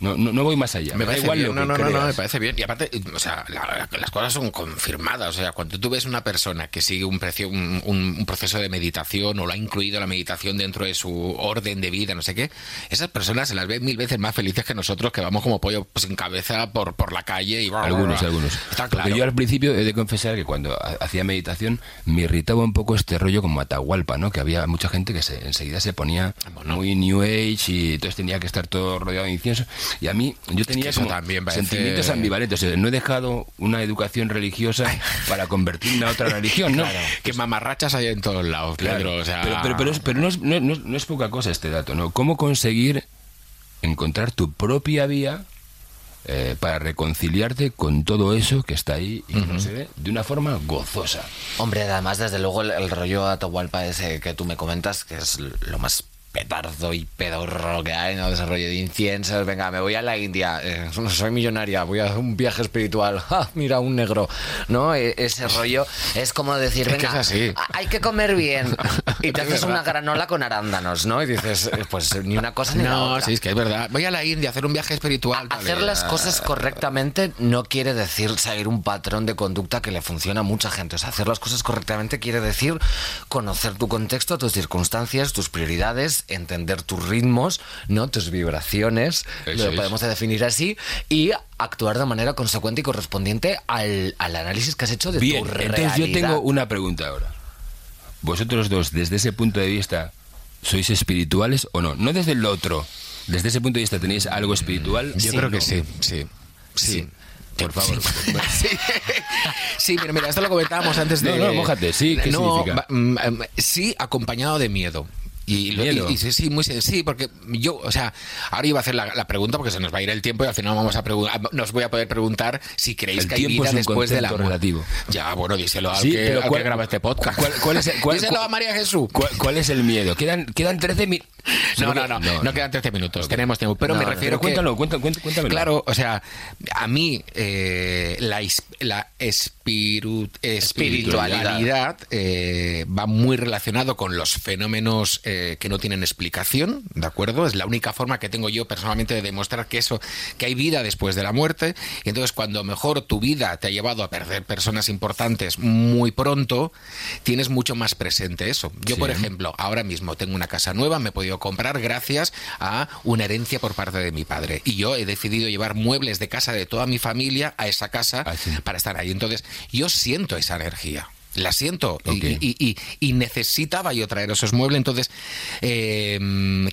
No, no, no voy más allá. Me parece igual bien. lo No, que no, no, no, me parece bien. Y aparte, o sea, la- la- las cosas son confirmadas. O sea, cuando tú ves una persona que sigue un, precio, un, un- proceso de meditación o lo ha incluido la meditación dentro de su orden de vida, no sé qué, esas personas se las ven mil veces más felices que nosotros que vamos como pollo sin cabeza por, por la calle y Algunos, algunos. Está Porque claro. yo al principio he de confesar que cuando ha- hacía meditación me irritaba un poco este rollo como Atahualpa, ¿no? Que había mucha gente que se, enseguida se ponía Bueno. muy New Age y entonces tenía que estar todo rodeado de incienso. Y a mí, yo tenía eso como también parece- sentimientos ambivalentes. O sea, no he dejado una educación religiosa para convertirme a otra religión, ¿no? Que mamarrachas hay en todos lados, Claro. Pedro. O sea, pero pero, pero, es, pero no, es, no, no es- no es poca cosa este dato, ¿no? ¿Cómo conseguir encontrar tu propia vía eh, para reconciliarte con todo eso que está ahí y que no se ve de una forma gozosa? Hombre, además, desde luego, el, el rollo Atahualpa ese que tú me comentas, que es lo más petardo y pedorro que hay, ¿no? Desarrollo de inciensos. Venga, me voy a la India, eh, soy millonaria, voy a hacer un viaje espiritual. ¡Ja! Mira, un negro, ¿no? E- ese rollo es como decir, Es que venga, es así. a- hay que comer bien. Y te Es haces una granola con arándanos, ¿no? Y dices, eh, pues ni una cosa ni la No, otra. sí, es que es verdad. Voy a la India a hacer un viaje espiritual. Hacer las cosas correctamente no quiere decir seguir un patrón de conducta que le funciona a mucha gente. O sea, hacer las cosas correctamente quiere decir conocer tu contexto, tus circunstancias, tus prioridades, entender tus ritmos, no tus vibraciones, Eso lo es. podemos definir así, y actuar de manera consecuente y correspondiente al, al análisis que has hecho de Bien, tu entonces yo realidad. tengo una pregunta ahora. Vosotros dos, desde ese punto de vista, ¿sois espirituales o no? No desde el otro. Desde ese punto de vista, ¿tenéis algo espiritual? Yo Sí, creo que no. sí, sí. Sí. Sí. Por favor. Sí. Sí, mira, mira, esto lo comentábamos antes de. No, no, mójate, sí, ¿qué No, significa? va- mm, em, sí, acompañado de miedo. Y, lo- y- y sí, sí, muy sí, porque yo, o sea, ahora iba a hacer la, la pregunta porque se nos va a ir el tiempo y al final vamos a preguntar, nos voy a poder preguntar si creéis El que hay vida después de la relativo. Ya, bueno, díselo al, Sí, que, al ¿cuál- que graba este podcast. cuál- cuál es el- cuál- díselo a María Jesús. ¿Cuál, es el miedo? Quedan, quedan 13 mil. No, no, no, no, quedan 13 minutos, tenemos tiempo. Pero No, me no, refiero Pero que... cuéntalo, cuéntalo, cuéntalo, cuéntamelo. Claro, o sea, a mí eh, la, la espiru- espiritualidad eh, va muy relacionado con los fenómenos eh, que no tienen explicación, ¿de acuerdo? Es la única forma que tengo yo personalmente de demostrar que eso, que hay vida después de la muerte. Y entonces, cuando mejor tu vida te ha llevado a perder personas importantes muy pronto, tienes mucho más presente eso. Yo, Sí. por ejemplo, ahora mismo tengo una casa nueva, me he podido comprar gracias a una herencia por parte de mi padre. Y yo he decidido llevar muebles de casa de toda mi familia a esa casa Ah, para estar ahí. Entonces, yo siento esa energía. La siento y- Ok. y, y- y necesitaba yo traer esos muebles. Entonces, eh,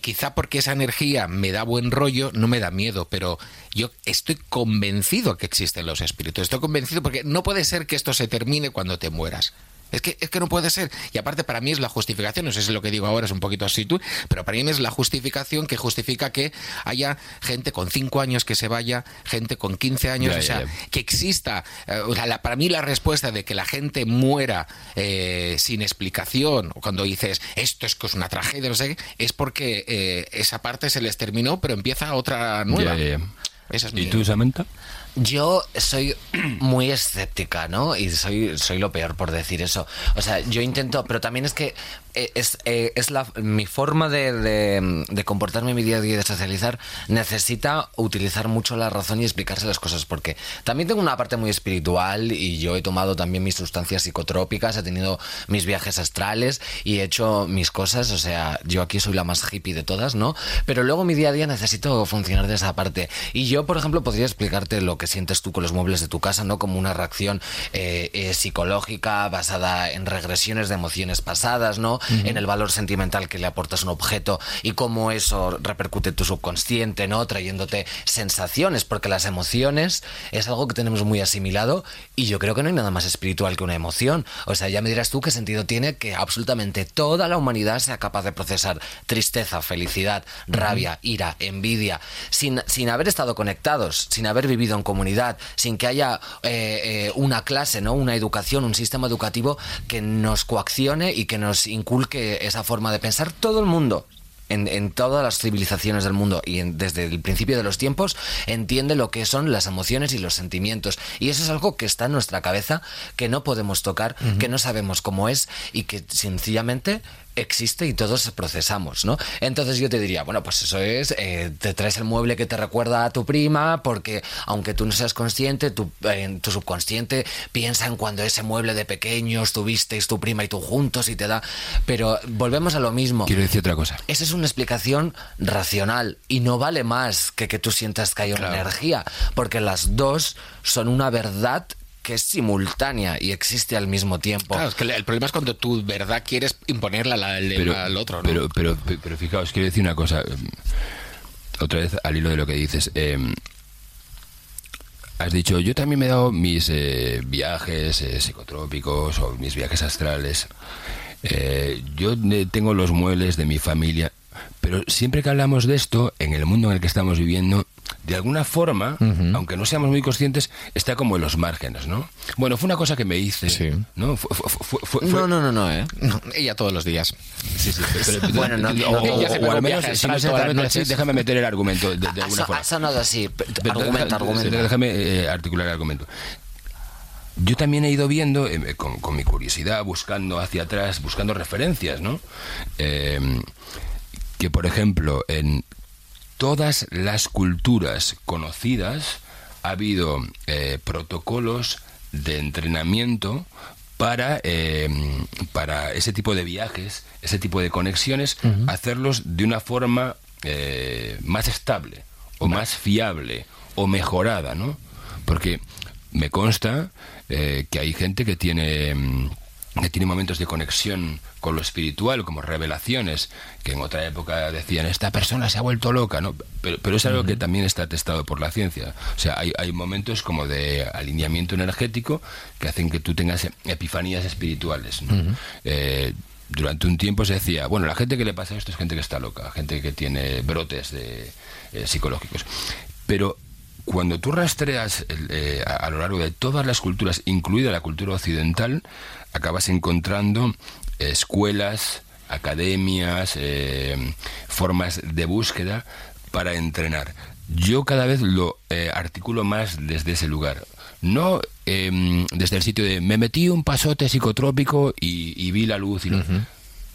quizá porque esa energía me da buen rollo, no me da miedo, pero yo estoy convencido que existen los espíritus. Estoy convencido porque no puede ser que esto se termine cuando te mueras. Es que, es que no puede ser. Y aparte para mí es la justificación, no sé si lo que digo ahora es un poquito así tú, pero para mí es la justificación que justifica que haya gente con 5 años que se vaya, gente con 15 años, Ya, o sea, ya, ya. que exista, eh, o sea, la- para mí la respuesta de que la gente muera eh, sin explicación, o cuando dices esto es que es una tragedia, no sé qué, es porque eh, esa parte se les terminó, pero empieza otra nueva. Esa es ¿Y mi- tú, Samantha? Yo soy muy escéptica, ¿no? Y soy, soy lo peor por decir eso. O sea, yo intento, pero también es que es, eh, es la, mi forma de, de- comportarme en mi día a día y de socializar necesita utilizar mucho la razón y explicarse las cosas, porque también tengo una parte muy espiritual y yo he tomado también mis sustancias psicotrópicas, he tenido mis viajes astrales y he hecho mis cosas, o sea, yo aquí soy la más hippie de todas, ¿no? Pero luego mi día a día necesito funcionar de esa parte. Y yo, por ejemplo, podría explicarte lo que sientes tú con los muebles de tu casa, ¿no? Como una reacción eh, eh, psicológica basada en regresiones de emociones pasadas, ¿no? En el valor sentimental que le aportas a un objeto y cómo eso repercute en tu subconsciente, ¿no? Trayéndote sensaciones, porque las emociones es algo que tenemos muy asimilado y yo creo que no hay nada más espiritual que una emoción. O sea, ya me dirás tú qué sentido tiene que absolutamente toda la humanidad sea capaz de procesar tristeza, felicidad, rabia, ira, envidia, sin, sin haber estado conectados, sin haber vivido en comunidad, sin que haya eh, eh, una clase, ¿no? una educación, un sistema educativo que nos coaccione y que nos inculque esa forma de pensar todo el mundo. En, en todas las civilizaciones del mundo y en- desde el principio de los tiempos entiende lo que son las emociones y los sentimientos y eso es algo que está en nuestra cabeza que no podemos tocar que no sabemos cómo es y que sencillamente existe y todos procesamos, ¿no? Entonces yo te diría, bueno, pues eso es, eh, te traes el mueble que te recuerda a tu prima, porque aunque tú no seas consciente, tu, eh, tu subconsciente piensa en cuando ese mueble de pequeños tuvisteis tu prima y tú juntos y te da... Pero volvemos a lo mismo. Quiero decir otra cosa. Esa es una explicación racional y no vale más que que tú sientas que hay una energía, porque las dos son una verdad que es simultánea y existe al mismo tiempo. Claro, es que el problema es cuando tú, verdad, quieres imponerla al, pero, al otro, ¿no? Pero, pero, pero fijaos, quiero decir una cosa. Otra vez al hilo de lo que dices. eh, has dicho, yo también me he dado mis eh, viajes eh, psicotrópicos o mis viajes astrales. Eh, yo eh, tengo los muebles de mi familia. Pero siempre que hablamos de esto, en el mundo en el que estamos viviendo, de alguna forma, aunque no seamos muy conscientes, está como en los márgenes, ¿no? Bueno, fue una cosa que me hice, Sí. ¿no? Fue- fue- fue- fue- fue- No, no, no, no, ¿eh? No, ella todos los días. Sí, sí, pero- pero- Bueno, no, o- no, o- al menos, viaje si no exactamente así, déjame meter el argumento de, de alguna forma. ha sonado así. Argumenta, argumenta. Déjame eh, articular el argumento. Yo también he ido viendo, eh, con, con mi curiosidad, buscando hacia atrás, buscando referencias, ¿no? Eh, que, por ejemplo, en todas las culturas conocidas ha habido eh, protocolos de entrenamiento para, eh, para ese tipo de viajes, ese tipo de conexiones, hacerlos de una forma eh, más estable o más fiable o mejorada, ¿no? Porque me consta eh, que hay gente que tiene mm, que tiene momentos de conexión con lo espiritual, como revelaciones, que en otra época decían, esta persona se ha vuelto loca, ¿no? Pero, pero es algo que también está testado por la ciencia. O sea, hay, hay momentos como de alineamiento energético que hacen que tú tengas epifanías espirituales, ¿no? Eh, durante un tiempo se decía, bueno, la gente que le pasa esto es gente que está loca, gente que tiene brotes de, eh, psicológicos. Pero cuando tú rastreas eh, a, lo largo de todas las culturas, incluida la cultura occidental, acabas encontrando escuelas, academias, eh, formas de búsqueda para entrenar. Yo cada vez lo eh, articulo más desde ese lugar. No em, desde el sitio de me metí un pasote psicotrópico y, y vi la luz. Y lo-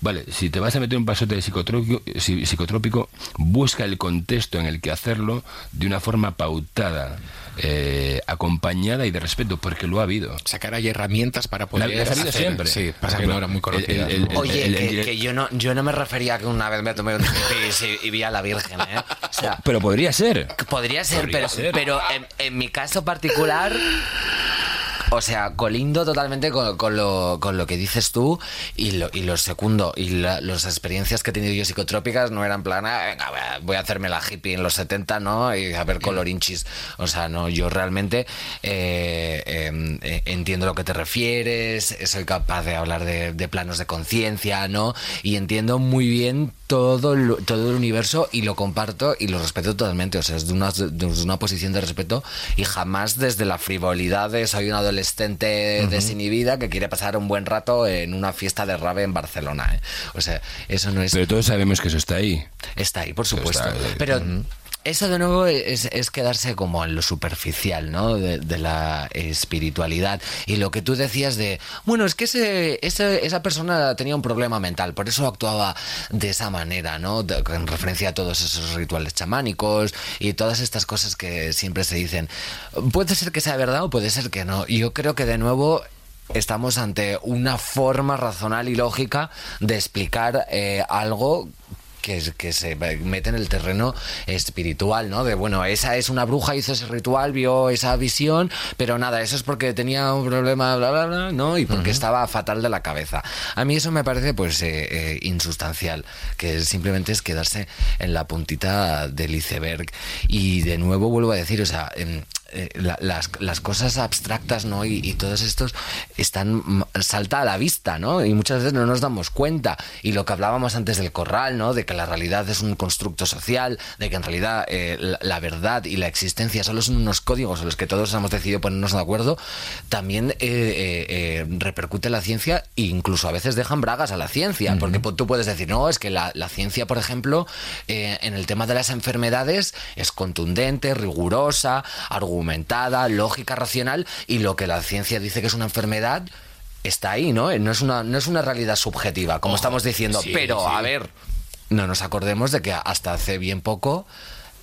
Vale, si te vas a meter un pasote de psicotrópico, si- psicotrópico, busca el contexto en el que hacerlo de una forma pautada, eh, acompañada y de respeto, porque lo ha habido. Sacar ahí herramientas para poder la hacer- siempre. Sí, pasa que no era muy conocida. el- el- Oye, el- el que, yo no yo no me refería a que una vez me tomé un y, y vi a la Virgen, ¿eh? O sea, Pero podría ser. podría ser, Podría pero, ser. pero en, en mi caso particular, o sea, colindo totalmente con, con lo, con lo que dices tú y lo, y lo segundo. Y la- las experiencias que he tenido yo psicotrópicas no eran plan, "Ah, venga, voy a- hacerme la hippie en los 70, ¿no? Y a ver colorinchis. O sea, no, yo realmente eh, eh, eh, entiendo lo que te refieres, soy capaz de hablar de, de planos de conciencia, ¿no? Y entiendo muy bien todo el, todo el universo y lo comparto y lo respeto totalmente. O sea, es de una, desde una posición de respeto y jamás desde la frivolidad de soy un adolescente desinhibida que quiere pasar un buen rato en una fiesta de rave en Barcelona. ¿eh? O sea, eso no es... Pero todos sabemos que eso está ahí. Está ahí, por supuesto. está. Pero eso de nuevo es, es quedarse como en lo superficial, ¿no? De, de la espiritualidad. Y lo que tú decías de, bueno, es que ese, ese- esa persona tenía un problema mental, por eso actuaba de esa manera, ¿no? En referencia a todos esos rituales chamánicos y todas estas cosas que siempre se dicen. Puede ser que sea verdad o puede ser que no. Yo creo que de nuevo estamos ante una forma razonal y lógica de explicar eh, algo que, que se mete en el terreno espiritual, ¿no? De bueno, esa es una bruja, hizo ese ritual, vio esa visión, pero nada, eso es porque tenía un problema, bla, bla, bla, ¿no? Y porque estaba fatal de la cabeza. A mí eso me parece, pues, eh, eh, insustancial, que simplemente es quedarse en la puntita del iceberg. Y de nuevo vuelvo a decir, o sea, eh, la- las, las cosas abstractas no y, y todos estos están salta a la vista no y muchas veces no nos damos cuenta. Y lo que hablábamos antes del corral no de que la realidad es un constructo social de que en realidad eh, la, la verdad y la existencia solo son unos códigos en los que todos hemos decidido ponernos de acuerdo también eh, eh, eh, repercute la ciencia e incluso a veces dejan bragas a la ciencia porque po- tú puedes decir no es que la, la ciencia por ejemplo eh, en el tema de las enfermedades es contundente rigurosa argumentada lógica racional y lo que la ciencia dice que es una enfermedad está ahí, ¿no? No es una, no es una realidad subjetiva, como Ojo, estamos diciendo. sí, pero, sí. a ver, no nos acordemos de que hasta hace bien poco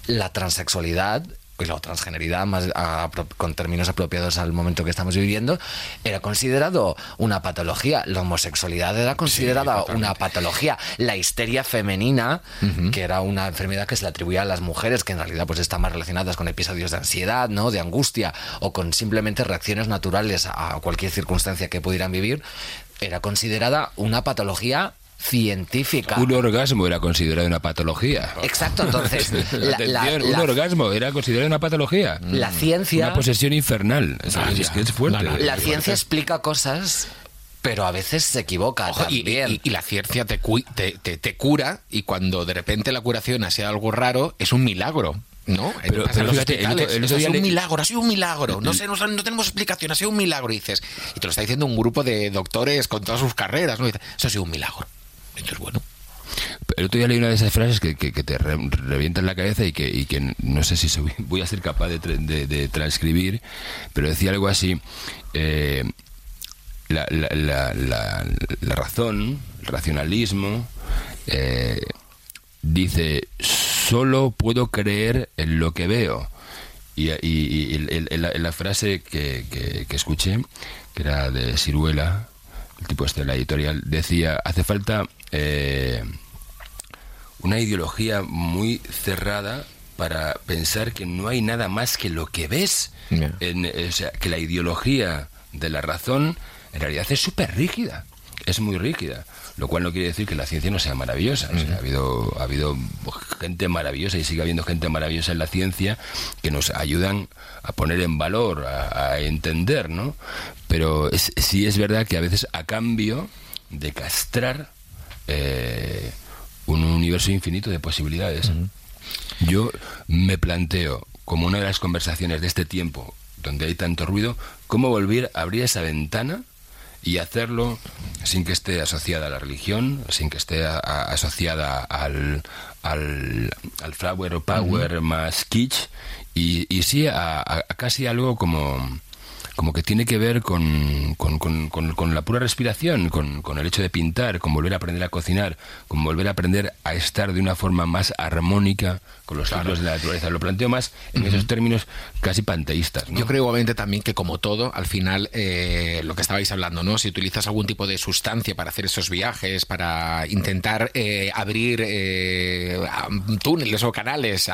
la transexualidad y la transgeneridad, más a- con términos apropiados al momento que estamos viviendo, era considerado una patología. La homosexualidad era considerada una patología. La histeria femenina, que era una enfermedad que se le atribuía a las mujeres, que en realidad pues están más relacionadas con episodios de ansiedad, ¿no? de angustia, o con simplemente reacciones naturales a cualquier circunstancia que pudieran vivir, era considerada una patología científica. Un orgasmo era considerado una patología. Exacto, entonces la, la- Atención, un la- orgasmo era considerado una patología. la ciencia Una posesión infernal. Es, es es fuerte. No, no, la ciencia explica cosas, pero a veces se equivoca Ojo, y, también. y- y la ciencia te, cu- te, te- te cura y cuando de repente la curación ha sido algo raro, es un milagro. ¿No? Pero- pero los fíjate, el otro- hospitales, el otro "Eso ha día sido un le- milagro, ha sido un milagro. No sé, no, no tenemos explicación, ha sido un milagro, dices. Y te lo está diciendo un grupo de doctores con todas sus carreras, ¿no? Y dices, eso ha sido un milagro. Entonces, bueno. El otro día leí una de esas frases que, que- te re- revientan la cabeza y que, y que no sé si voy a ser capaz de, de- transcribir, pero decía algo así. eh, la, la- la- razón, el racionalismo, eh, dice, solo puedo creer en lo que veo. Y, y- la frase que, que- que escuché, que era de Ciruela, el tipo este de la editorial, decía, hace falta eh, una ideología muy cerrada para pensar que no hay nada más que lo que ves. En- o sea, que la ideología de la razón en realidad es súper rígida, es muy rígida. Lo cual no quiere decir que la ciencia no sea maravillosa. O sea, ha, habido, ha habido gente maravillosa y sigue habiendo gente maravillosa en la ciencia que nos ayudan a poner en valor, a, a entender, ¿no? Pero es- sí es verdad que a veces a cambio de castrar eh, un universo infinito de posibilidades. Yo me planteo, como una de las conversaciones de este tiempo, donde hay tanto ruido, cómo volver a abrir esa ventana y hacerlo sin que esté asociada a la religión, sin que esté a- a- asociada al, al, al flower o power más kitsch, y, y sí a casi algo como como que tiene que ver con, con, con- con- con la pura respiración, con, con el hecho de pintar, con volver a aprender a cocinar, con volver a aprender a estar de una forma más armónica con los ciclos de la naturaleza. Lo planteo más en esos términos casi panteístas. ¿no? Yo creo igualmente también que como todo, al final, eh, lo que estabais hablando, ¿no? Si utilizas algún tipo de sustancia para hacer esos viajes, para intentar eh, abrir eh, túneles o canales.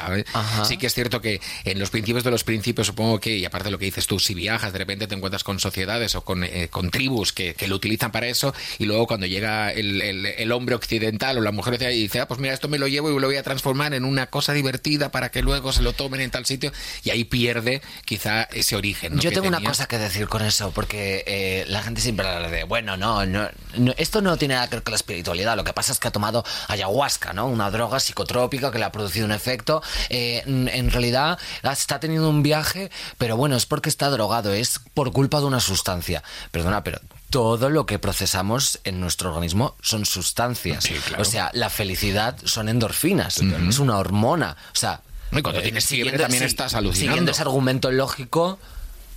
Sí que es cierto que en los principios de los principios, supongo que, y aparte de lo que dices tú, si viajas, de repente te encuentras con sociedades o con, eh, con tribus que, que lo utilizan para eso, y luego cuando llega el, el- el hombre occidental o la mujer y dice, ah, pues mira, esto me lo llevo y lo voy a transformar en una cosa divertida para que luego se lo tomen en tal sitio, y ahí pierde quizá ese origen. ¿no? Yo que tengo una tenía. cosa que decir con eso, porque eh, la gente siempre habla de, bueno, no, no, no, esto no tiene nada que ver con la espiritualidad, lo que pasa es que ha tomado ayahuasca, ¿no? Una droga psicotrópica que le ha producido un efecto. Eh, en realidad está teniendo un viaje, pero bueno, es porque está drogado, es por culpa de una sustancia. Perdona, pero todo lo que procesamos en nuestro organismo son sustancias. Sí, claro. O sea, la felicidad son endorfinas, es una hormona. O sea, y cuando tienes fiebre siguiendo- también sí, estás alucinando. Siguiendo ese argumento lógico,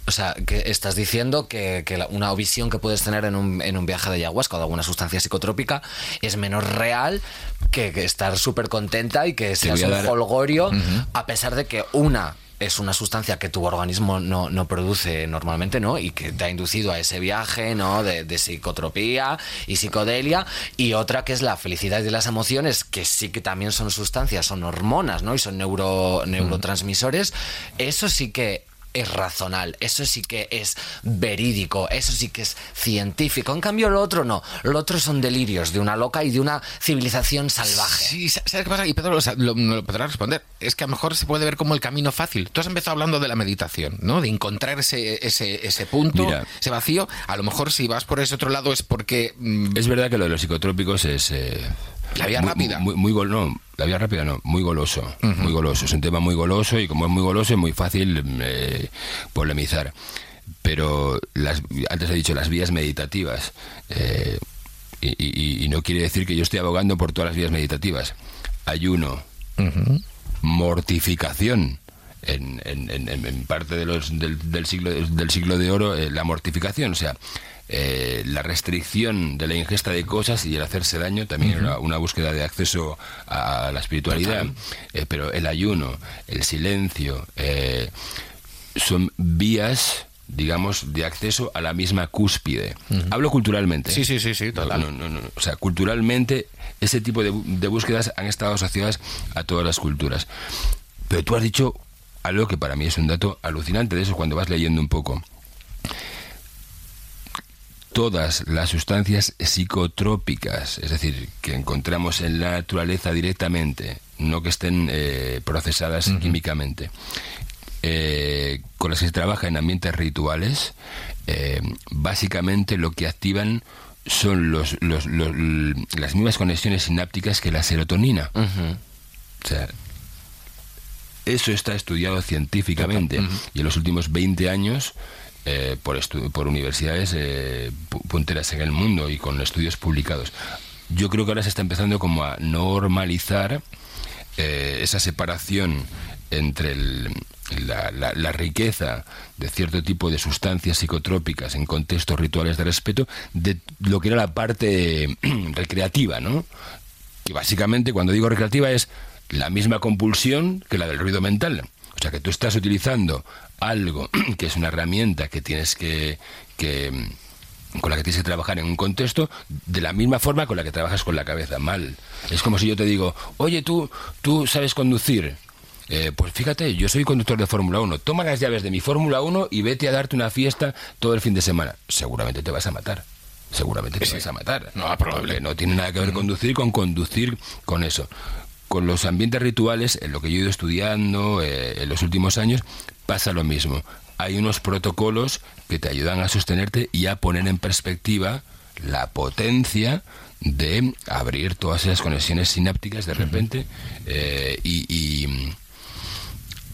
o sea, que estás diciendo que, que la- una visión que puedes tener en un, en un viaje de ayahuasca o de alguna sustancia psicotrópica es menos real que, que estar súper contenta y que seas un holgorio, a pesar de que una es una sustancia que tu organismo no, no produce normalmente, ¿no? Y que te ha inducido a ese viaje, ¿no? De, psicotropía y psicodelia. Y otra que es la felicidad y las emociones, que sí que también son sustancias, son hormonas, ¿no? Y son neuro, neurotransmisores. Eso sí que es razonal, eso sí que es verídico, eso sí que es científico. En cambio, lo otro no. Lo otro son delirios de una loca y de una civilización salvaje. Sí, ¿sabes qué pasa? Y Pedro lo, lo- no lo podrá responder. Es que a lo mejor se puede ver como el camino fácil. Tú has empezado hablando de la meditación, ¿no? De encontrar ese, ese, ese punto, Mira. ese vacío. A lo mejor si vas por ese otro lado es porque... mm, Es verdad que lo de los psicotrópicos es... eh, La vía muy- rápida. Muy, muy gol- no, la vía rápida no, muy goloso. Muy goloso. Es un tema muy goloso y como es muy goloso es muy fácil eh, polemizar. Pero las, antes he dicho las vías meditativas. eh, y, y- y no quiere decir que yo esté abogando por todas las vías meditativas. Ayuno, mortificación. En, en- en- en- en parte de los, del, del siglo, del siglo de oro, eh, la mortificación. O sea, eh, la restricción de la ingesta de cosas y el hacerse daño también era una búsqueda de acceso a la espiritualidad, eh, pero el ayuno, el silencio, eh, son vías digamos, de acceso a la misma cúspide. Hablo culturalmente. Sí, sí, sí, sí, total. No, no, no, O sea, culturalmente ese tipo de, de búsquedas han estado asociadas a todas las culturas. Pero tú has dicho algo que para mí es un dato alucinante de eso cuando vas leyendo un poco. Todas las sustancias psicotrópicas, es decir, que encontramos en la naturaleza directamente, no que estén eh, procesadas químicamente, eh, con las que se trabaja en ambientes rituales, eh, básicamente lo que activan son los, los- los- las mismas conexiones sinápticas que la serotonina. O sea, eso está estudiado científicamente. Y en los últimos 20 años eh, por, por universidades eh, pu- punteras en el mundo y con estudios publicados. Yo creo que ahora se está empezando como a normalizar eh, esa separación entre el- la riqueza de cierto tipo de sustancias psicotrópicas en contextos rituales de respeto de lo que era la parte recreativa, ¿no? que básicamente cuando digo recreativa es la misma compulsión que la del ruido mental. O sea que tú estás utilizando algo que es una herramienta que tienes que, que mm, con la que tienes que trabajar en un contexto de la misma forma con la que trabajas con la cabeza, mal. Es como si yo te digo, oye, tú, tú sabes conducir. Eh, pues fíjate, yo soy conductor de Fórmula 1. Toma las llaves de mi Fórmula 1 y vete a darte una fiesta todo el fin de semana. Seguramente te vas a matar. Seguramente te vas a matar. No, probable. Porque no tiene nada que ver conducir con conducir con eso. Con los ambientes rituales, en lo que yo he ido estudiando eh, en los últimos años, pasa lo mismo. Hay unos protocolos que te ayudan a sostenerte y a poner en perspectiva la potencia de abrir todas esas conexiones sinápticas de repente eh, y, y-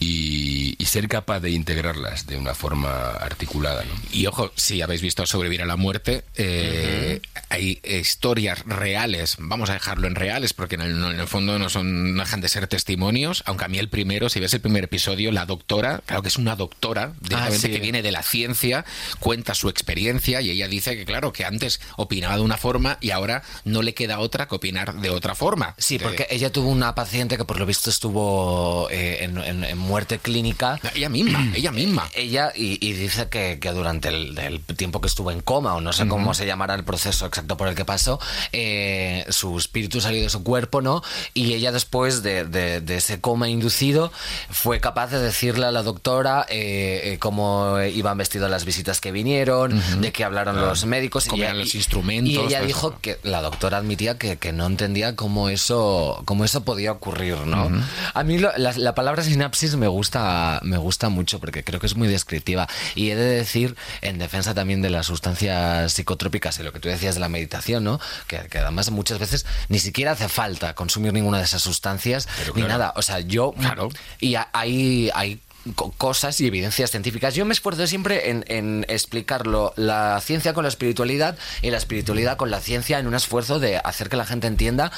y- y ser capaz de integrarlas de una forma articulada. ¿no? Y ojo, si habéis visto Sobrevivir a la muerte, eh, hay historias reales, vamos a dejarlo en reales, porque en el, en el fondo no son no dejan de ser testimonios, aunque a mí el primero, si ves el primer episodio, la doctora, claro que es una doctora, directamente sí. que viene de la ciencia, cuenta su experiencia y ella dice que claro, que antes opinaba de una forma y ahora no le queda otra que opinar de otra forma. Sí, Que- porque ella tuvo una paciente que por lo visto estuvo eh, en, en- en muerte clínica. Ella misma, ella misma. Ella, y, y dice que, que durante el, el tiempo que estuvo en coma, o no sé cómo se llamará el proceso exacto por el que pasó, eh, su espíritu salió de su cuerpo, ¿no? Y ella después de, de- de ese coma inducido fue capaz de decirle a la doctora eh, eh, cómo iban vestidos las visitas que vinieron, de qué hablaron los médicos. Eran ella- los instrumentos, Y ella dijo eso. que la doctora admitía que, que no entendía cómo eso, cómo eso podía ocurrir, ¿no? A mí lo- la, la palabra sinapsis me gusta, me gusta mucho porque creo que es muy descriptiva. Y he de decir, en defensa también de las sustancias psicotrópicas y lo que tú decías de la meditación, ¿no? Que, que además muchas veces ni siquiera hace falta consumir ninguna de esas sustancias ni claro. nada. O sea, yo. Claro. Y hay. hay co- cosas y evidencias científicas. Yo me esfuerzo siempre en, en explicarlo la ciencia con la espiritualidad y la espiritualidad con la ciencia en un esfuerzo de hacer que la gente entienda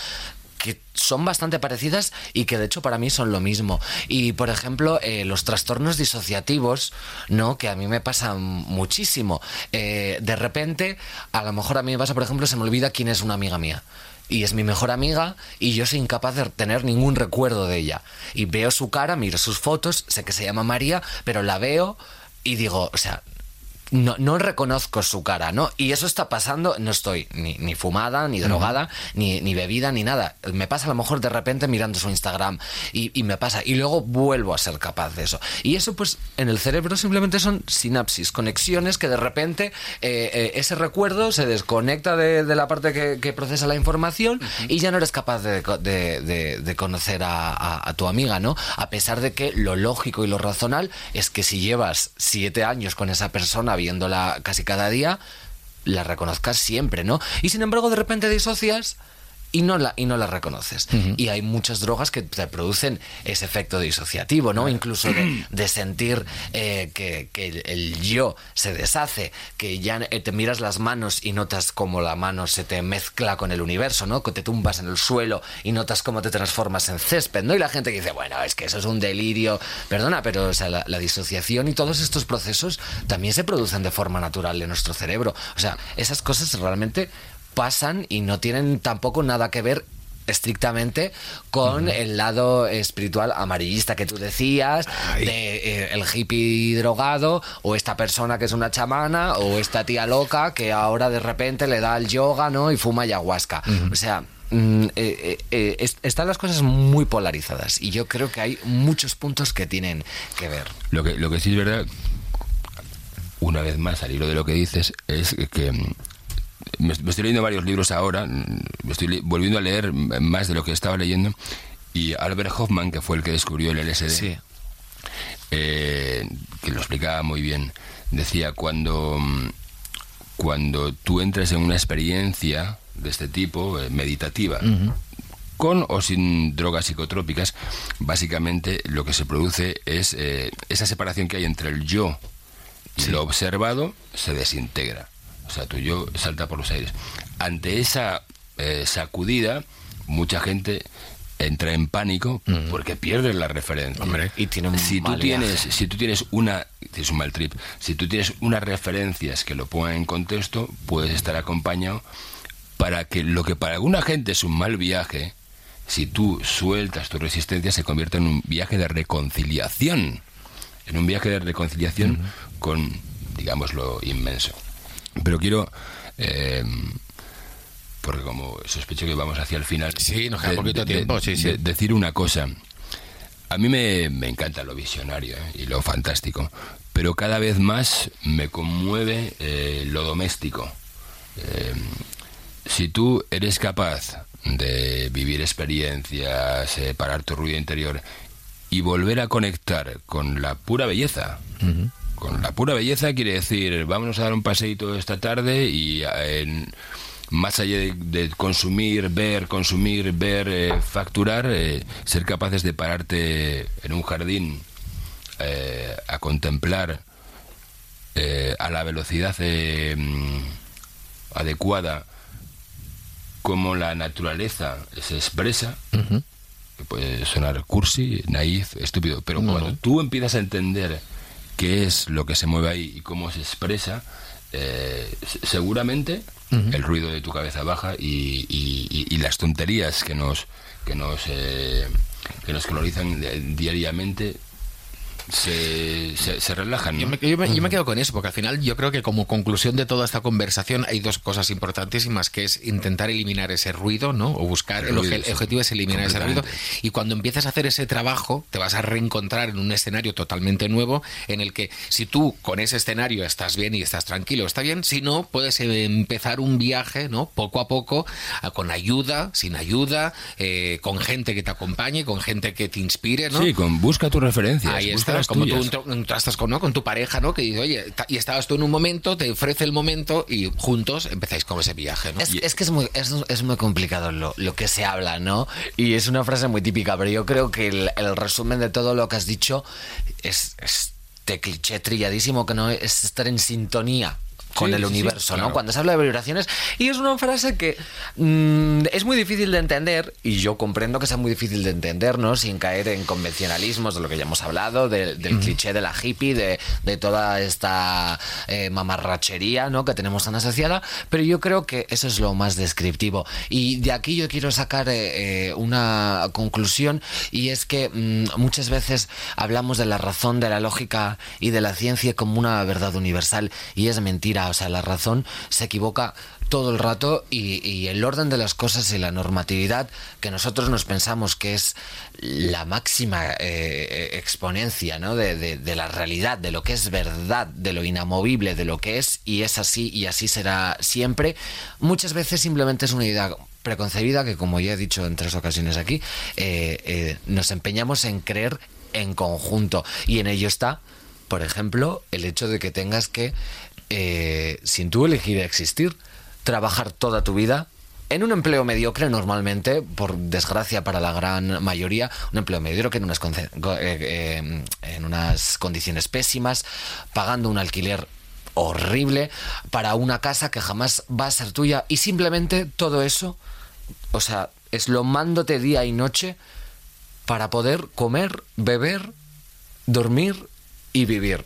que son bastante parecidas y que de hecho para mí son lo mismo. Y por ejemplo, eh, los trastornos disociativos, ¿no? Que a mí me pasan muchísimo. Eh, de repente, a lo mejor a mí me pasa, por ejemplo, se me olvida quién es una amiga mía. Y es mi mejor amiga y yo soy incapaz de tener ningún recuerdo de ella. Y veo su cara, miro sus fotos, sé que se llama María, pero la veo y digo, o sea, no, no reconozco su cara, ¿no? Y eso está pasando, no estoy ni, ni fumada, ni drogada, ni, ni bebida, ni nada. Me pasa a lo mejor de repente mirando su Instagram y, y me pasa. Y luego vuelvo a ser capaz de eso. Y eso pues en el cerebro simplemente son sinapsis, conexiones que de repente eh, eh, ese recuerdo se desconecta de, de la parte que, que procesa la información y ya no eres capaz de, de- de- de conocer a, a- a tu amiga, ¿no? A pesar de que lo lógico y lo razonal es que si llevas siete años con esa persona viéndola casi cada día, la reconozcas siempre, ¿no? Y sin embargo, de repente disocias y no la, y no la reconoces. Y hay muchas drogas que te producen ese efecto disociativo, ¿no? Incluso de, de sentir eh, que, que el, el yo se deshace, que ya eh, te miras las manos y notas como la mano se te mezcla con el universo, ¿no? Que te tumbas en el suelo y notas cómo te transformas en césped, ¿no? Y la gente que dice, bueno, es que eso es un delirio. Perdona, pero o sea, la, la disociación y todos estos procesos también se producen de forma natural en nuestro cerebro. O sea, esas cosas realmente pasan y no tienen tampoco nada que ver estrictamente con el lado espiritual amarillista que tú decías de eh, el hippie drogado o esta persona que es una chamana o esta tía loca que ahora de repente le da el yoga no y fuma ayahuasca. O sea mm, eh, eh, eh, es- están las cosas muy polarizadas y yo creo que hay muchos puntos que tienen que ver. Lo que, lo que sí es verdad, una vez más, al hilo de lo que dices, es que mm, me, estoy leyendo varios libros ahora, me estoy volviendo a leer más de lo que estaba leyendo, y Albert Hoffman, que fue el que descubrió el LSD, sí. eh, que lo explicaba muy bien, decía, cuando, cuando tú entres en una experiencia de este tipo, eh, meditativa, con o sin drogas psicotrópicas, básicamente lo que se produce es eh, esa separación que hay entre el yo y lo observado se desintegra. O sea, tu yo salta por los aires. Ante esa eh, sacudida, mucha gente entra en pánico porque pierde la referencia. Hombre. y tiene un si tú tienes viaje. si tú tienes una tienes un mal trip si tú tienes unas referencias que lo pongan en contexto puedes estar acompañado para que lo que para alguna gente es un mal viaje si tú sueltas tu resistencia se convierta en un viaje de reconciliación en un viaje de reconciliación con digamos lo inmenso pero quiero eh, porque como sospecho que vamos hacia el final Sí, nos queda poquito tiempo, sí, sí. de- decir una cosa a mí me, me encanta lo visionario ¿eh? y lo fantástico, pero cada vez más me conmueve eh, lo doméstico. Eh, si tú eres capaz de vivir experiencias, eh, parar tu ruido interior y volver a conectar con la pura belleza, con la pura belleza quiere decir, vámonos a dar un paseíto esta tarde y eh, en- más allá de, de consumir, ver, consumir, ver, eh, facturar, eh, ser capaces de pararte en un jardín eh, a contemplar a la velocidad mm, adecuada cómo la naturaleza se expresa, que puede sonar cursi, naif, estúpido, pero cuando tú empiezas a entender qué es lo que se mueve ahí y cómo se expresa, eh, se- seguramente el ruido de tu cabeza baja y, y- y- y las tonterías que nos que nos eh, que nos colorizan eh, diariamente se, se, se relajan. Yo me, yo me- yo me quedo con eso, porque al final yo creo que como conclusión de toda esta conversación hay dos cosas importantísimas, que es intentar eliminar ese ruido, ¿no? O buscar, El objetivo es eliminar ese ruido. Y cuando empiezas a hacer ese trabajo, te vas a reencontrar en un escenario totalmente nuevo, en el que si tú con ese escenario estás bien y estás tranquilo, está bien, si no, puedes eh, empezar un viaje, ¿no? Poco a poco, con ayuda, sin ayuda, eh, con gente que te acompañe, con gente que te inspire, ¿no? Sí, con busca tus referencias. Ahí busca está, como tú tuyas. entrastas con, ¿no? con tu pareja, ¿no? Que dice, oye, y estabas tú en un momento, te ofrece el momento y juntos empezáis con ese viaje, ¿no? Es, es que es muy, es, es muy complicado lo, lo que se habla, ¿no? Y es una frase muy típica, pero yo creo que el, el resumen de todo lo que has dicho es este cliché trilladísimo que no es estar en sintonía con Sí, el sí, universo, ¿no? Cuando se habla de vibraciones. Y es una frase que mm, es muy difícil de entender, y yo comprendo que sea muy difícil de entender, ¿no? Sin caer en convencionalismos de lo que ya hemos hablado, de- del cliché de la hippie, de, de toda esta eh, mamarrachería, ¿no? Que tenemos tan asociada. Pero yo creo que eso es lo más descriptivo. Y de aquí yo quiero sacar eh, eh, una conclusión, y es que mm, muchas veces hablamos de la razón, de la lógica y de la ciencia como una verdad universal, y es mentira. O sea, la razón se equivoca todo el rato y, el orden de las cosas y la normatividad que nosotros nos pensamos que es la máxima eh, exponencia ¿no? de la realidad, de lo que es verdad, de lo inamovible, de lo que es y es así y así será siempre, muchas veces simplemente es una idea preconcebida que como ya he dicho en tres ocasiones aquí, eh, eh, nos empeñamos en creer en conjunto y en ello está por ejemplo, el hecho de que tengas que, eh, sin tú elegir existir, trabajar toda tu vida en un empleo mediocre normalmente, por desgracia para la gran mayoría, un empleo mediocre en unas, eh, eh, unas condiciones pésimas, pagando un alquiler horrible para una casa que jamás va a ser tuya y simplemente todo eso, o sea, eslomándote día y noche para poder comer, beber, dormir y vivir.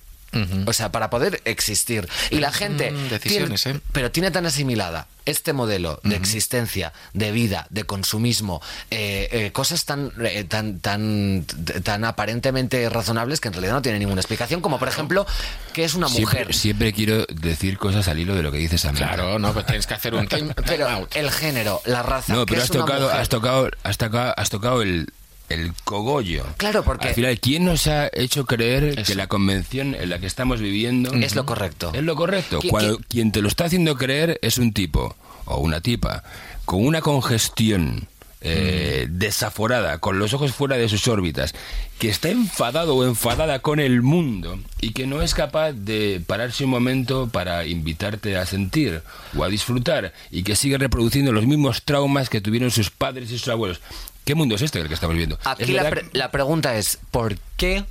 O sea, para poder existir. Y la gente... Mm, decisiones, tiene- ¿eh? Pero tiene tan asimilada este modelo de existencia, de vida, de consumismo, eh, eh, cosas tan, eh, tan, tan, tan aparentemente razonables que en realidad no tienen ninguna explicación, como por ejemplo, que es una Siempre, mujer. siempre quiero decir cosas al hilo de lo que dices Samantha. Claro, no, pues tienes que hacer un time, time Pero out. el género, la raza. No, ¿qué pero es has una tocado, mujer? has tocado, has tocado, has tocado el, el cogollo. Claro, porque- Al final, ¿quién nos ha hecho creer Eso. que la convención en la que estamos viviendo Es lo correcto. es lo correcto? ¿Qui- Cuando qui- quien te lo está haciendo creer es un tipo o una tipa con una congestión eh, Mm. desaforada, con los ojos fuera de sus órbitas, que está enfadado o enfadada con el mundo y que no es capaz de pararse un momento para invitarte a sentir o a disfrutar y que sigue reproduciendo los mismos traumas que tuvieron sus padres y sus abuelos. ¿Qué mundo es este el que estamos viviendo? Aquí Es la, verdad pre- la pregunta es, ¿por qué?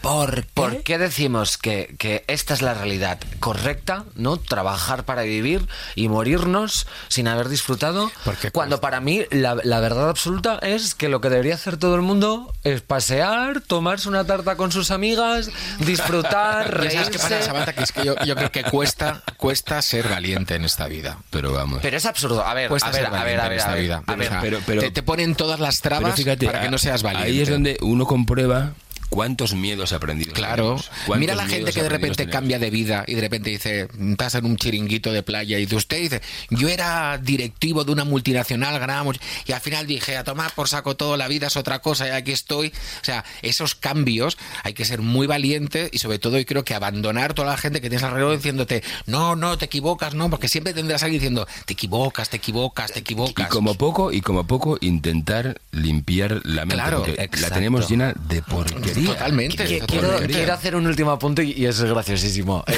¿Por qué? ¿Por qué decimos que, que esta es la realidad correcta, no? Trabajar para vivir y morirnos sin haber disfrutado. Porque cuando para mí la, la verdad absoluta es que lo que debería hacer todo el mundo es pasear, tomarse una tarta con sus amigas, disfrutar, ¿Y ¿Sabes qué pasa, reírse. Samantha? Que es que yo, yo creo que cuesta, cuesta ser valiente en esta vida. Pero vamos. Pero es absurdo. A ver, Cuesta a ver, ser a ver, valiente a en ver, esta a ver, vida. a ver. O sea, pero- pero- te, te ponen todas las trabas fíjate, para que no seas valiente. Ahí es donde uno comprueba cuántos miedos aprendidos. Claro. Mira la gente que de repente tenemos. cambia de vida y de repente dice, estás en un chiringuito de playa y dice, usted dice, yo era directivo de una multinacional, ganábamos, y al final dije, a tomar por saco todo, la vida es otra cosa y aquí estoy. O sea, esos cambios hay que ser muy valiente y sobre todo yo creo que abandonar toda la gente que tienes alrededor diciéndote, no, no, te equivocas, no, porque siempre tendrás alguien diciendo, te equivocas, te equivocas, te Y equivocas. como poco, y como poco intentar limpiar la mente. Claro, la tenemos llena de porquería. Totalmente. Que- Esa Quiero, hacer un último apunte y es graciosísimo.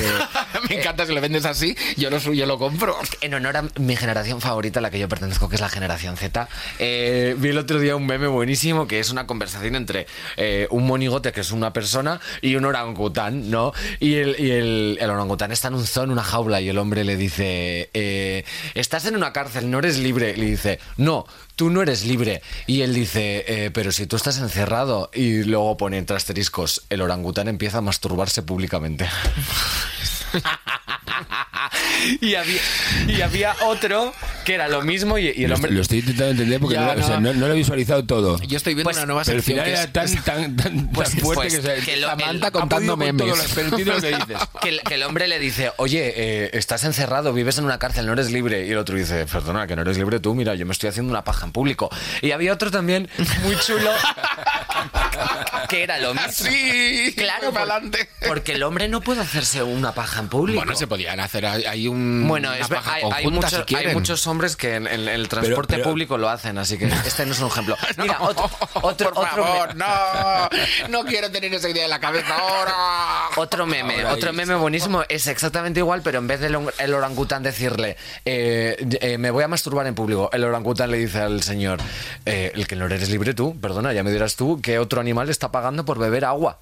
Eh, Me encanta si lo vendes así, yo lo suyo lo compro. En honor a mi generación favorita, a la que yo pertenezco, que es la generación Z, eh, vi el otro día un meme buenísimo que es una conversación entre eh, un monigote, que es una persona, y un orangután, ¿no? Y el, y el, el orangután está en un zoo, en una jaula, y el hombre le dice, eh, estás en una cárcel, no eres libre. Le dice, no, tú no eres libre. Y él dice, "Eh, pero si tú estás encerrado, y luego pone entre asteriscos, el orangután empieza a masturbarse públicamente. y, había, y había otro que era lo mismo y, y el Lo, hombre... lo estoy intentando entender porque Ya, no, o sea, no. no- no lo he visualizado todo. Yo estoy viendo Pues, una nueva Pero al sección final que era es- tan, tan, tan, Pues- tan fuerte pues, que, se, que lo- Samantha el- contando con memes. sentido que dices. Que el, que el hombre le dice, oye, eh, estás encerrado, vives en una cárcel, no eres libre. Y el otro dice, perdona, que no eres libre tú, mira, yo me estoy haciendo una paja en público. Y había otro también muy chulo que era lo mismo. Sí, Claro, por- porque el hombre no puede hacerse una paja en público. Bueno, se podían hacer ahí hay un Bueno, es paja hay, hay conjunta, mucho- si quieren. hay muchos hombres que en, en el transporte pero- público lo hacen, así que este no es un ejemplo. Mira, otro, otro, Por otro, favor, no, no quiero tener esa idea en la cabeza ahora. otro meme, Ahora otro meme buenísimo, es exactamente igual, pero en vez del el orangután decirle, eh, eh, me voy a masturbar en público, el orangután le dice al señor, eh, el que no eres libre tú, perdona, ya me dirás tú, que otro animal está pagando por beber agua.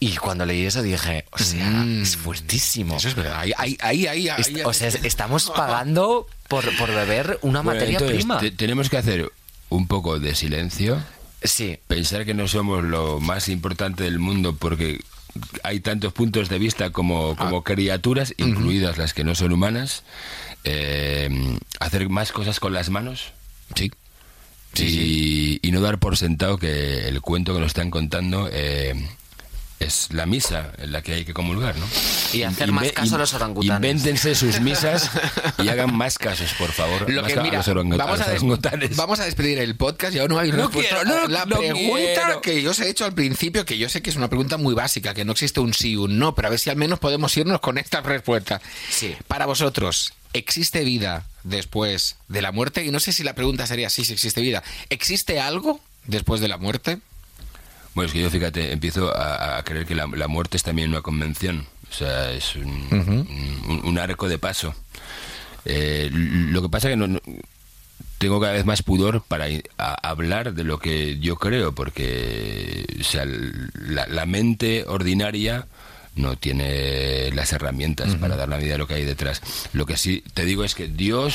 Y cuando leí eso dije, o sea, es fuertísimo. Eso es verdad. Ahí, ahí, ahí, ahí, ahí- Est- o sea, es- estamos pagando por, por beber una Bueno, materia entonces, prima. te- tenemos que hacer un poco de silencio, Sí, pensar que no somos lo más importante del mundo porque hay tantos puntos de vista como, como Ah. criaturas, incluidas las que no son humanas, eh, hacer más cosas con las manos. Sí. y, y no dar por sentado que el cuento que nos están contando eh, es la misa en la que hay que comulgar, ¿no? Y hacer más caso a los orangutanes. Invéntense sus misas y hagan más casos, por favor. Lo que a mira, los vamos a, los des- orangutanes. vamos a despedir el podcast y aún no hay No respuesta quiero, no, la no pregunta quiero. que yo os he hecho al principio, que yo sé que es una pregunta muy básica, que no existe un sí o un no, pero a ver si al menos podemos irnos con esta respuesta. Sí. Para vosotros, ¿existe vida después de la muerte? Y no sé si la pregunta sería sí, si existe vida. ¿Existe algo después de la muerte? Bueno, es que yo, fíjate, empiezo a, a creer que la, la muerte es también una convención. O sea, es un, un- un arco de paso. Eh, lo que pasa que no, no- tengo cada vez más pudor para a- hablar de lo que yo creo, porque o sea, la mente ordinaria no tiene las herramientas para dar la vida a lo que hay detrás. Lo que sí te digo es que Dios,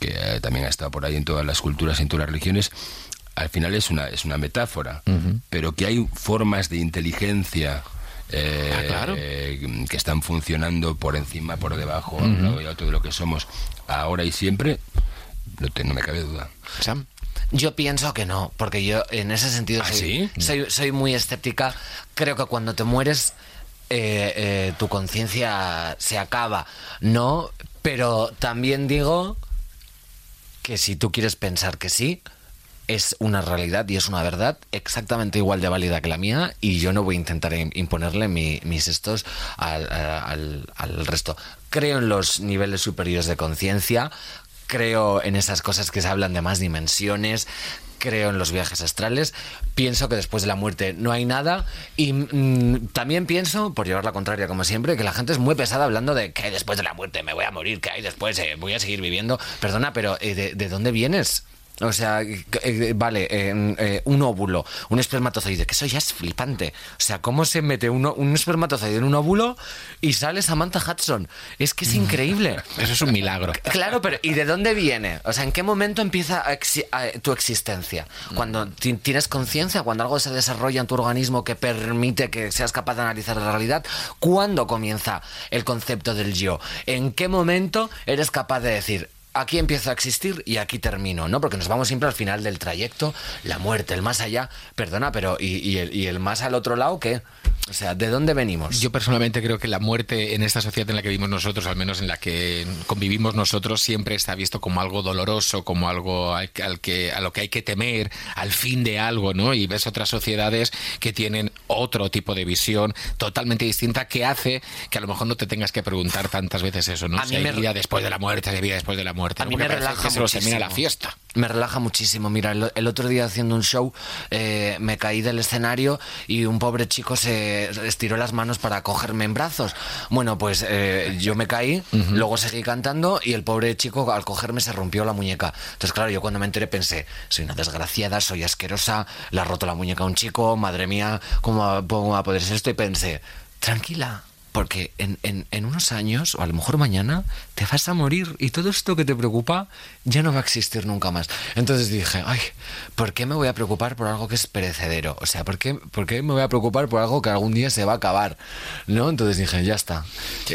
que eh, también ha estado por ahí en todas las culturas, en todas las religiones, al final es una, es una metáfora, pero que hay formas de inteligencia eh, Ah, claro. eh, que están funcionando por encima, por debajo, a un lado y otro de lo que somos ahora y siempre, no, te- no me cabe duda. Sam. Yo pienso que no, porque yo en ese sentido ¿Ah, soy, sí? soy, soy muy escéptica. Creo que cuando te mueres, eh, eh, tu conciencia se acaba, ¿no? Pero también digo que si tú quieres pensar que sí, es una realidad y es una verdad exactamente igual de válida que la mía y yo no voy a intentar im- imponerle mi- mis estos al, al- al resto. Creo en los niveles superiores de conciencia, creo en esas cosas que se hablan de más dimensiones, creo en los viajes astrales, pienso que después de la muerte no hay nada y mm, también pienso, por llevar la contraria como siempre, que la gente es muy pesada hablando de que después de la muerte, me voy a morir, que hay después, eh, voy a seguir viviendo. Perdona, pero eh, ¿de, de dónde vienes? O sea, eh, eh, vale, eh, eh, un óvulo, un espermatozoide, que eso ya es flipante. O sea, ¿cómo se mete uno, un espermatozoide en un óvulo y sale Samantha Hudson? Es que es increíble. Eso es un milagro. Claro, pero ¿y de dónde viene? O sea, ¿en qué momento empieza a exi- a- tu existencia? Cuando ti- tienes conciencia, cuando algo se desarrolla en tu organismo que permite que seas capaz de analizar la realidad, ¿cuándo comienza el concepto del yo? ¿En qué momento eres capaz de decir, aquí empiezo a existir y aquí termino, ¿no? Porque nos vamos siempre al final del trayecto, la muerte, el más allá. Perdona, pero ¿y, y el, y el más al otro lado qué? O sea, ¿de dónde venimos? Yo personalmente creo que la muerte en esta sociedad en la que vivimos nosotros, al menos en la que convivimos nosotros, siempre está visto como algo doloroso, como algo al, al que a lo que hay que temer, al fin de algo, ¿no? Y ves otras sociedades que tienen otro tipo de visión totalmente distinta que hace que a lo mejor no te tengas que preguntar tantas veces eso, ¿no? A Si mí hay me- vida después de la muerte, si hay vida después de la muerte. A ¿no? mí me relaja que se termina la fiesta. Me relaja muchísimo. Mira, el, el otro día haciendo un show eh, me caí del escenario y un pobre chico se estiró las manos para cogerme en brazos. Bueno, pues eh, yo me caí, luego seguí cantando y el pobre chico al cogerme se rompió la muñeca. Entonces, claro, yo cuando me enteré pensé, soy una desgraciada, soy asquerosa, le ha roto la muñeca a un chico, madre mía, ¿cómo va, cómo va a poder ser esto? Y pensé, tranquila. Porque en, en- en unos años, o a lo mejor mañana, te vas a morir y todo esto que te preocupa ya no va a existir nunca más. Entonces dije, ay, ¿por qué me voy a preocupar por algo que es perecedero? O sea, ¿por qué, por qué me voy a preocupar por algo que algún día se va a acabar? ¿No? Entonces dije, ya está.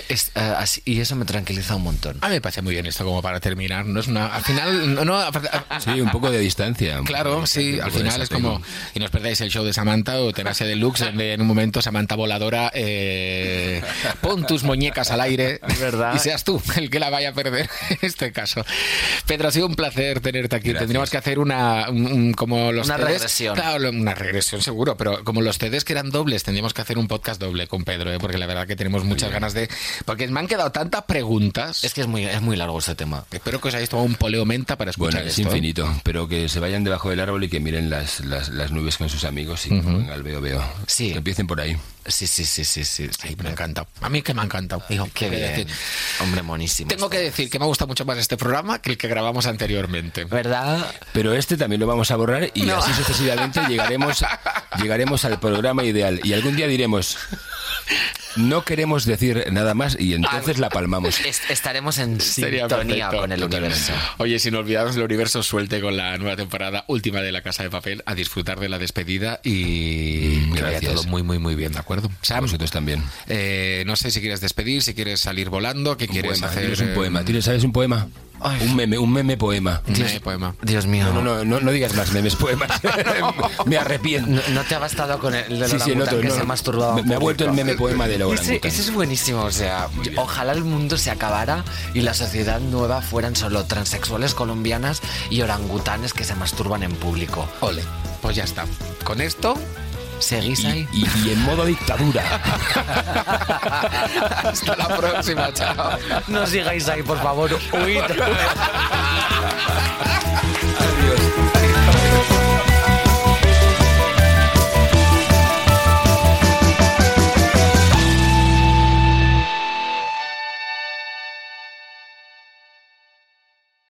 Es, eh, así- y eso me tranquiliza un montón. A mí me parece muy bien esto como para terminar. No es una. Al final, no, no, a- a- Sí, un poco de distancia. Claro, de sí, al final es como. Y no os perdáis el show de Samantha o Tenacia Deluxe, donde en un momento Samantha Voladora eh, pon tus muñecas al aire ¿Verdad? y seas tú el que la vaya a perder en este caso. Pedro, ha sido un placer tenerte aquí. Gracias. Tendríamos que hacer una. un- como los Una regresión. Claro, una regresión seguro, pero como los CDs que eran dobles, tendríamos que hacer un podcast doble con Pedro, ¿eh? porque la verdad que tenemos muchas ganas de. Porque me han quedado tantas preguntas. Es que es muy, es muy largo este tema. Espero que os hayáis tomado un poleo menta para escuchar Bueno, es esto, ¿eh? infinito, pero que se vayan debajo del árbol y que miren las, las, las nubes con sus amigos y que pongan al veo veo. Sí. Que empiecen por ahí. Sí, sí, sí, sí, sí. sí. Ay, me ha encantado. A mí que me ha encantado. Digo, Qué bien. decir. Hombre, monísimo. Tengo que decir que me gusta mucho más este programa que el que grabamos anteriormente. ¿Verdad? Pero este también lo vamos a borrar y así sucesivamente llegaremos, llegaremos al programa ideal. Y algún día diremos, no queremos decir nada más y entonces la palmamos. Est- estaremos en Sería sintonía perfecto. con el universo. Oye, sin olvidaros, el universo suelte con la nueva temporada última de La Casa de Papel a disfrutar de la despedida y Mm, que vaya todo muy, muy, muy bien, ¿de acuerdo? Sam, vosotros también. eh, no sé si quieres despedir, si quieres salir volando, qué Un quieres poema, hacer. tienes un eh, poema. ¿Tienes, ¿Sabes un poema? Ay. Un meme, un meme poema. un meme poema. Dios mío. No, no, no, no, no digas más memes poemas. Me arrepiento. No, no te ha bastado con el, del Sí, sí, el otro, que no, se no. masturbaba Me, me ha vuelto el meme poema de la Ese, ese es buenísimo, o sea, ojalá el mundo se acabara y la sociedad nueva fueran solo transexuales colombianas y orangutanes que se masturban en público. Ole, pues ya está. Con esto, ¿Seguís ahí? Y, y en modo dictadura. hasta la próxima, chao. No sigáis ahí, por favor. Huid.